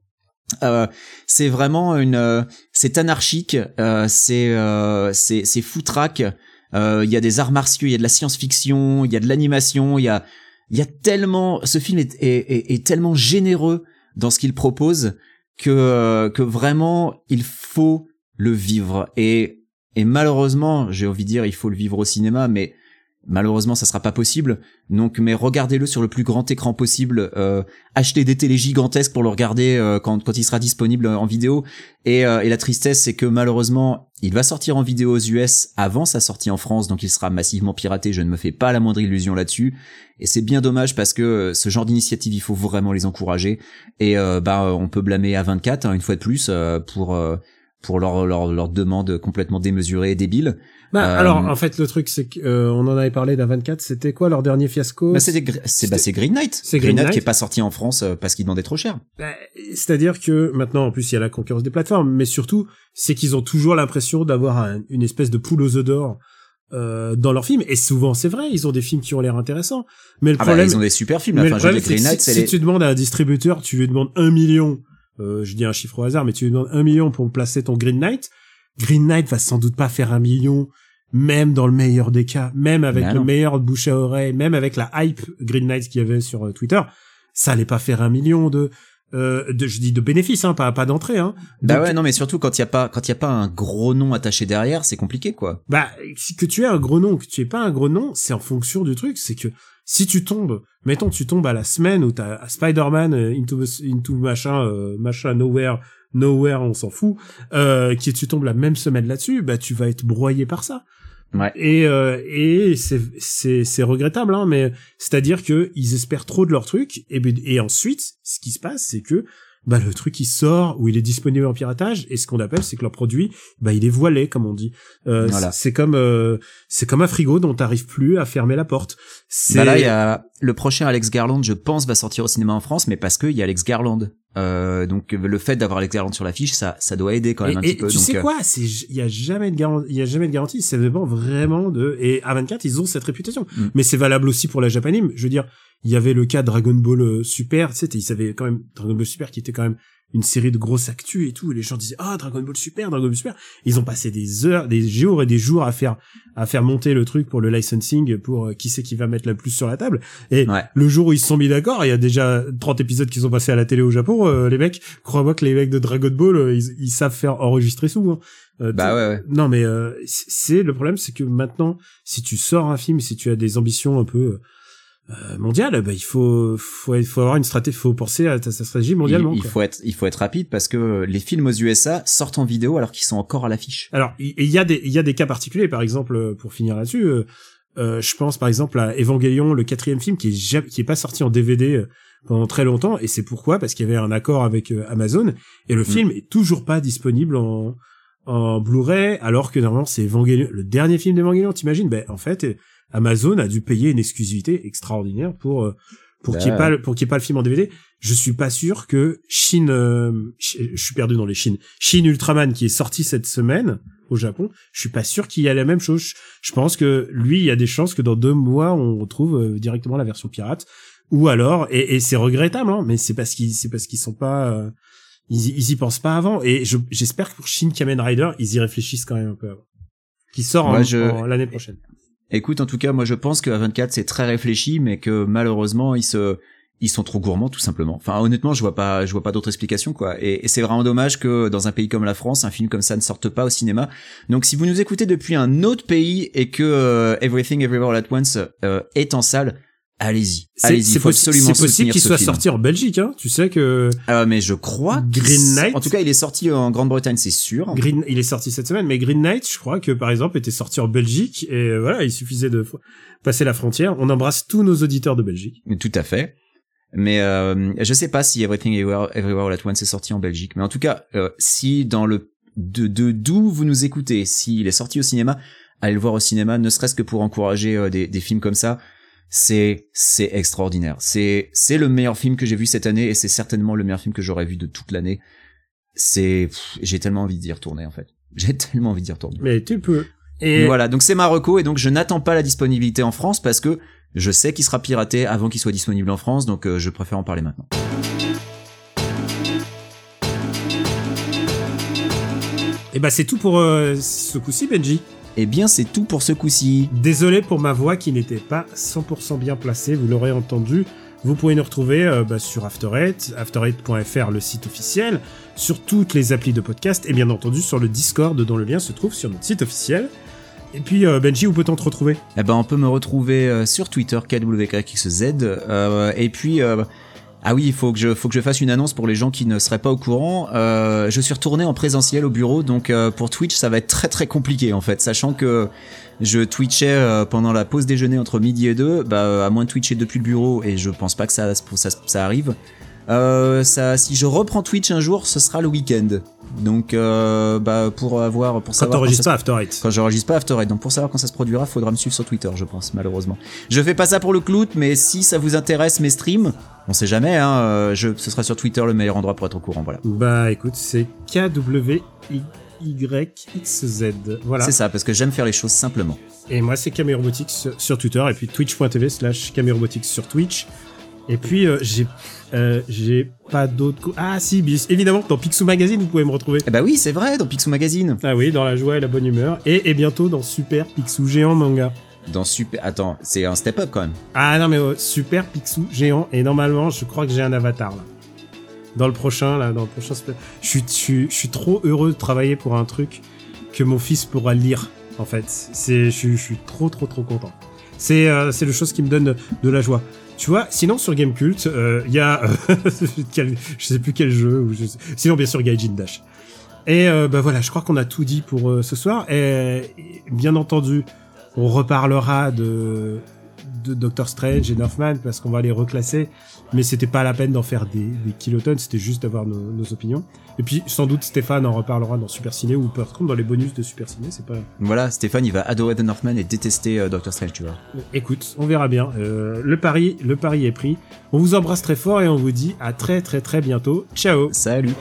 Speaker 2: Euh, c'est vraiment une, euh, c'est anarchique, euh, c'est c'est c'est foutraque. Il y a des arts martiaux, il y a de la science-fiction, il y a de l'animation, il y a il y a tellement, ce film est, est, est, est tellement généreux dans ce qu'il propose que que vraiment il faut le vivre et et malheureusement j'ai envie de dire il faut le vivre au cinéma mais Malheureusement, ça sera pas possible. Donc, mais regardez-le sur le plus grand écran possible. Euh, achetez des télés gigantesques pour le regarder euh, quand, quand il sera disponible en vidéo. Et, euh, et la tristesse, c'est que malheureusement, il va sortir en vidéo aux US avant sa sortie en France, donc il sera massivement piraté. Je ne me fais pas la moindre illusion là-dessus. Et c'est bien dommage parce que euh, ce genre d'initiative, il faut vraiment les encourager. Et euh, bah, on peut blâmer A24 hein, une fois de plus euh, pour pour leur, leur leur demande complètement démesurée et débile.
Speaker 1: Bah,
Speaker 2: Euh,
Speaker 1: alors, en fait, le truc, c'est qu'on en avait parlé d'un 24, c'était quoi leur dernier fiasco
Speaker 2: Bah, c'est bah, c'est Green Knight.
Speaker 1: C'est
Speaker 2: Green
Speaker 1: Green
Speaker 2: Knight qui est pas sorti en France euh, parce qu'il demandait trop cher.
Speaker 1: Bah, C'est-à-dire que maintenant, en plus, il y a la concurrence des plateformes, mais surtout, c'est qu'ils ont toujours l'impression d'avoir un- une espèce de poule aux œufs d'or euh, dans leurs films. Et souvent, c'est vrai, ils ont des films qui ont l'air intéressants. Mais le
Speaker 2: Ah bah,
Speaker 1: problème,
Speaker 2: ils ont des super films. Enfin,
Speaker 1: le problème,
Speaker 2: Green Knight,
Speaker 1: si, si
Speaker 2: les...
Speaker 1: tu demandes à un distributeur, tu lui demandes un million, euh, je dis un chiffre au hasard, mais tu lui demandes un million pour placer ton Green Knight, Green Knight va sans doute pas faire un million, même dans le meilleur des cas, même avec
Speaker 2: Bah
Speaker 1: le
Speaker 2: non.
Speaker 1: meilleur bouche à oreille, même avec la hype Green Knight qu'il y avait sur euh, Twitter, ça allait pas faire un million de, euh, de je dis de bénéfices, hein, pas pas d'entrée, hein.
Speaker 2: Bah ouais, non, mais surtout quand il y a pas, quand il y a pas un gros nom attaché derrière, c'est compliqué, quoi.
Speaker 1: Bah, que tu aies un gros nom, que tu aies pas un gros nom, c'est en fonction du truc. C'est que si tu tombes, mettons, tu tombes à la semaine où t'as Spider-Man euh, into, into machin, euh, machin, nowhere, nowhere, on s'en fout, euh, qui tu tombes la même semaine là-dessus, bah, tu vas être broyé par ça.
Speaker 2: Ouais.
Speaker 1: Et, euh, et c'est, c'est, c'est regrettable, hein, mais c'est-à-dire que ils espèrent trop de leur truc, et, ben- et ensuite, ce qui se passe, c'est que, bah, le truc, il sort, ou il est disponible en piratage, et ce qu'on appelle, c'est que leur produit, bah, il est voilé, comme on dit. Euh,
Speaker 2: Voilà.
Speaker 1: C'est comme, euh, c'est comme un frigo dont t'arrives plus à fermer la porte. C'est,
Speaker 2: Bah là, il y a le prochain Alex Garland, je pense, va sortir au cinéma en France, mais parce qu'il y a Alex Garland. Euh, donc le fait d'avoir Alex Garland sur l'affiche, ça, ça doit aider quand même un
Speaker 1: et,
Speaker 2: petit peu.
Speaker 1: tu sais
Speaker 2: euh,
Speaker 1: quoi, c'est il y a jamais de garantie, il y a jamais de garantie, ça dépend vraiment de et A24 ils ont cette réputation.
Speaker 2: Mm.
Speaker 1: Mais c'est valable aussi pour la Japanime, je veux dire, il y avait le cas Dragon Ball euh, Super, tu sais, ils savaient quand même Dragon Ball Super qui était quand même une série de grosses actus et tout et les gens disaient "Ah, Dragon Ball Super, Dragon Ball Super." Ils ont passé des heures, des jours et des jours à faire à faire monter le truc pour le licensing pour euh, qui c'est qui va mettre la plus sur la table et
Speaker 2: Ouais.
Speaker 1: le jour où ils se sont mis d'accord, il y a déjà 30 épisodes qui sont passés à la télé au Japon, euh, les mecs, crois-moi que les mecs de Dragon Ball, euh, ils, ils savent faire enregistrer sous. Hein. Euh,
Speaker 2: Bah ouais, ouais.
Speaker 1: Non mais euh, c'est le problème, c'est que maintenant, si tu sors un film, si tu as des ambitions un peu euh, mondiales, bah il faut faut faut avoir une stratégie, faut penser à ta stratégie mondialement.
Speaker 2: il, il faut être, il faut être rapide parce que les films aux USA sortent en vidéo alors qu'ils sont encore à l'affiche.
Speaker 1: Alors, il y a des il y a des cas particuliers, par exemple, pour finir là-dessus, euh, euh, je pense par exemple à Evangelion, le quatrième film qui est qui est pas sorti en DVD euh, pendant très longtemps, et c'est pourquoi? Parce qu'il y avait un accord avec euh, Amazon et le film est toujours pas disponible en en Blu-ray, alors que normalement c'est Evangelion, le dernier film d'Evangelion, t'imagines? Ben en fait, Amazon a dû payer une exclusivité extraordinaire pour euh, pour qu'il n'y ait pas le- pour qu'il ait pas le film en DVD. Je suis pas sûr que Shin, euh, je suis perdu dans les Shin, Shin Ultraman qui est sorti cette semaine au Japon, je suis pas sûr qu'il y ait la même chose. Je, pense que lui, il y a des chances que dans deux mois on retrouve euh, directement la version pirate, ou alors et, et c'est regrettable, hein, mais c'est parce qu'ils c'est parce qu'ils sont pas euh, ils, y- ils y pensent pas avant. Et je- j'espère que pour Shin Kamen Rider, ils y réfléchissent quand même un peu avant. Qui sort en-
Speaker 2: je-
Speaker 1: en- l'année prochaine.
Speaker 2: Écoute, en tout cas, moi je pense que A24 c'est très réfléchi, mais que malheureusement ils se, ils sont trop gourmands tout simplement. Enfin, honnêtement, je vois pas, je vois pas d'autre explication quoi. Et, et c'est vraiment dommage que dans un pays comme la France, un film comme ça ne sorte pas au cinéma. Donc, si vous nous écoutez depuis un autre pays et que euh, Everything Everywhere All at Once euh, est en salle, allez-y,
Speaker 1: C'est
Speaker 2: allez-y.
Speaker 1: c'est possible qu'il soit
Speaker 2: film.
Speaker 1: sorti en Belgique. Hein. Tu sais que
Speaker 2: Euh, mais je crois
Speaker 1: Green Knight.
Speaker 2: En tout cas, il est sorti en Grande-Bretagne, c'est sûr.
Speaker 1: Green, il est sorti cette semaine, mais Green Knight, je crois que par exemple, était sorti en Belgique et euh, voilà, il suffisait de passer la frontière. On embrasse tous nos auditeurs de Belgique.
Speaker 2: Tout à fait. Mais euh, je sais pas si Everything Everywhere, Everywhere All at Once est sorti en Belgique. Mais en tout cas, euh, si dans le de de d'où vous nous écoutez, s'il est sorti au cinéma, allez le voir au cinéma, ne serait-ce que pour encourager euh, des, des films comme ça. C'est c'est extraordinaire. C'est c'est le meilleur film que j'ai vu cette année et c'est certainement le meilleur film que j'aurais vu de toute l'année. C'est j'ai tellement envie d'y retourner en fait. [LAUGHS] J'ai tellement envie d'y retourner.
Speaker 1: Mais tu peux. Et
Speaker 2: Voilà, donc c'est Marocco et donc je n'attends pas la disponibilité en France parce que je sais qu'il sera piraté avant qu'il soit disponible en France, donc euh, je préfère en parler maintenant.
Speaker 1: et bah c'est tout pour euh, ce coup-ci, Benji.
Speaker 2: Eh bien, c'est tout pour ce coup-ci.
Speaker 1: Désolé pour ma voix qui n'était pas 100% bien placée, vous l'aurez entendu. Vous pouvez nous retrouver euh, bah, sur After Eight, after8.fr, le site officiel, sur toutes les applis de podcast et bien entendu sur le Discord dont le lien se trouve sur notre site officiel. Et puis euh, Benji, où peut-on te retrouver?
Speaker 2: Eh ben, on peut me retrouver euh, sur Twitter, KWKXZ, euh, et puis... ah oui, il faut que je faut que je fasse une annonce pour les gens qui ne seraient pas au courant. Euh, je suis retourné en présentiel au bureau, donc euh, pour Twitch, ça va être très très compliqué en fait, sachant que je twitchais euh, pendant la pause déjeuner entre midi et deux. Bah, à moins de twitcher depuis le bureau, et je pense pas que ça ça, ça arrive. Ça, si je reprends Twitch un jour, ce sera le week-end. Donc, euh, bah, pour avoir, pour savoir quand
Speaker 1: t'enregistres pas After Eight.
Speaker 2: quand j'enregistre pas After Eight. Donc pour savoir quand ça se produira, faudra me suivre sur Twitter, je pense, malheureusement. Je fais pas ça pour le clout, mais si ça vous intéresse mes streams, on sait jamais, hein, euh, je, ce sera sur Twitter le meilleur endroit pour être au courant, voilà.
Speaker 1: Bah écoute, c'est KWYXZ. Voilà.
Speaker 2: C'est ça, parce que j'aime faire les choses simplement.
Speaker 1: Et moi, c'est Camille Robotics sur- Twitter et puis twitch.tv slash Camille Robotics sur Twitch. Et puis, euh, j'ai euh, j'ai pas d'autres... Ah si, évidemment, dans Picsou Magazine, vous pouvez me retrouver.
Speaker 2: Eh bah oui, c'est vrai, dans Picsou Magazine.
Speaker 1: Ah oui, dans la joie et la bonne humeur. Et, et bientôt dans Super Picsou Géant Manga.
Speaker 2: Dans Super... Attends, c'est un step-up quand même.
Speaker 1: Ah non, mais euh, Super Picsou Géant. Et normalement, je crois que j'ai un avatar, là. Dans le prochain, là, dans le prochain... Je suis, je, suis- je suis trop heureux de travailler pour un truc que mon fils pourra lire, en fait. Je, suis- je suis trop, trop, trop content. C'est, euh, c'est le chose qui me donne de la joie. Tu vois, sinon sur Gamecult, euh, il y a, euh, [LAUGHS] je sais plus quel jeu, ou je sais- sinon bien sûr Gaijin Dash. Et euh, bah voilà, je crois qu'on a tout dit pour euh, ce soir. Et, et bien entendu, on reparlera de de Doctor Strange et Northman parce qu'on va les reclasser. Mais c'était pas la peine d'en faire des, des kilotonnes, c'était juste d'avoir nos, nos opinions. Et puis sans doute Stéphane en reparlera dans Super Ciné ou par contre dans les bonus de Super Ciné, c'est pas.
Speaker 2: Voilà, Stéphane, il va adorer The Northman et détester euh, Doctor Strange, tu vois.
Speaker 1: Écoute, on verra bien. Euh, le pari, le pari est pris. On vous embrasse très fort et on vous dit à très très très bientôt. Ciao.
Speaker 2: Salut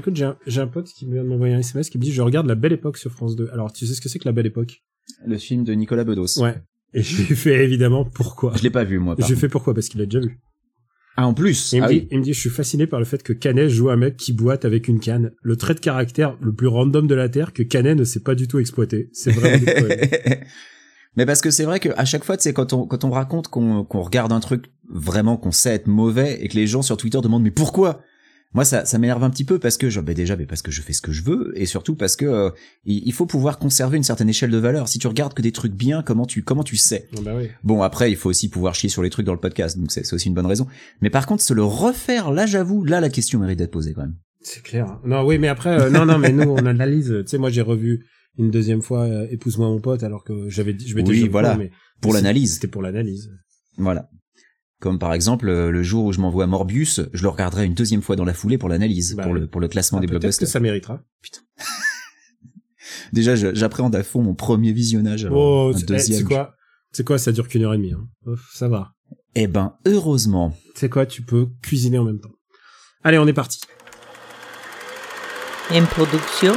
Speaker 1: écoute, j'ai un, j'ai un pote qui vient de m'envoyer un SMS qui me dit je regarde La Belle Époque sur France 2. Alors tu sais ce que c'est que La Belle Époque?
Speaker 2: Le film de Nicolas Bedos.
Speaker 1: Ouais. Et je lui fais évidemment pourquoi?
Speaker 2: Je l'ai pas vu, moi. par
Speaker 1: Je lui
Speaker 2: contre.
Speaker 1: fais pourquoi? Parce qu'il a déjà vu.
Speaker 2: Ah, en plus
Speaker 1: Et il, me
Speaker 2: Ah
Speaker 1: dit,
Speaker 2: oui.
Speaker 1: il me dit, je suis fasciné par le fait que Canet joue un mec qui boite avec une canne. Le trait de caractère le plus random de la Terre que Canet ne sait pas du tout exploiter. C'est vraiment du. [LAUGHS]
Speaker 2: Mais parce que c'est vrai que à chaque fois, tu sais, quand on quand on raconte qu'on qu'on regarde un truc vraiment qu'on sait être mauvais et que les gens sur Twitter demandent mais pourquoi? Moi, ça ça m'énerve un petit peu parce que je, ben déjà, mais parce que je fais ce que je veux et surtout parce que euh, il faut pouvoir conserver une certaine échelle de valeur. Si tu regardes que des trucs bien, comment tu comment tu sais?
Speaker 1: Ah bah oui.
Speaker 2: Bon, après, il faut aussi pouvoir chier sur les trucs dans le podcast, donc c'est aussi une bonne raison. Mais par contre, se le refaire, là, j'avoue, là, la question mérite d'être posée quand même.
Speaker 1: C'est clair. hein. Non, oui, mais après, euh, non, non, mais nous, on analyse. Tu sais, moi, j'ai revu une deuxième fois euh, Épouse-moi mon pote, alors que j'avais dit, je m'étais
Speaker 2: Oui, voilà.
Speaker 1: mais
Speaker 2: Pour l'analyse.
Speaker 1: C'était pour l'analyse.
Speaker 2: Voilà. Comme par exemple, euh, le jour où je m'envoie Morbius, je le regarderai une deuxième fois dans la foulée pour l'analyse,
Speaker 1: Bah
Speaker 2: pour le pour le classement
Speaker 1: Ah,
Speaker 2: des
Speaker 1: Peut-être que
Speaker 2: blockbusters.
Speaker 1: ça méritera. Putain. [LAUGHS]
Speaker 2: déjà, j'appréhende à fond mon premier visionnage. alors,
Speaker 1: Oh,
Speaker 2: un
Speaker 1: c'est- eh,
Speaker 2: deuxième.
Speaker 1: c'est quoi C'est quoi Ça dure qu'une heure et demie. Hein. Ouf, ça va.
Speaker 2: Eh ben, heureusement.
Speaker 1: C'est quoi Tu peux cuisiner en même temps. Allez, on est parti.
Speaker 6: Une production.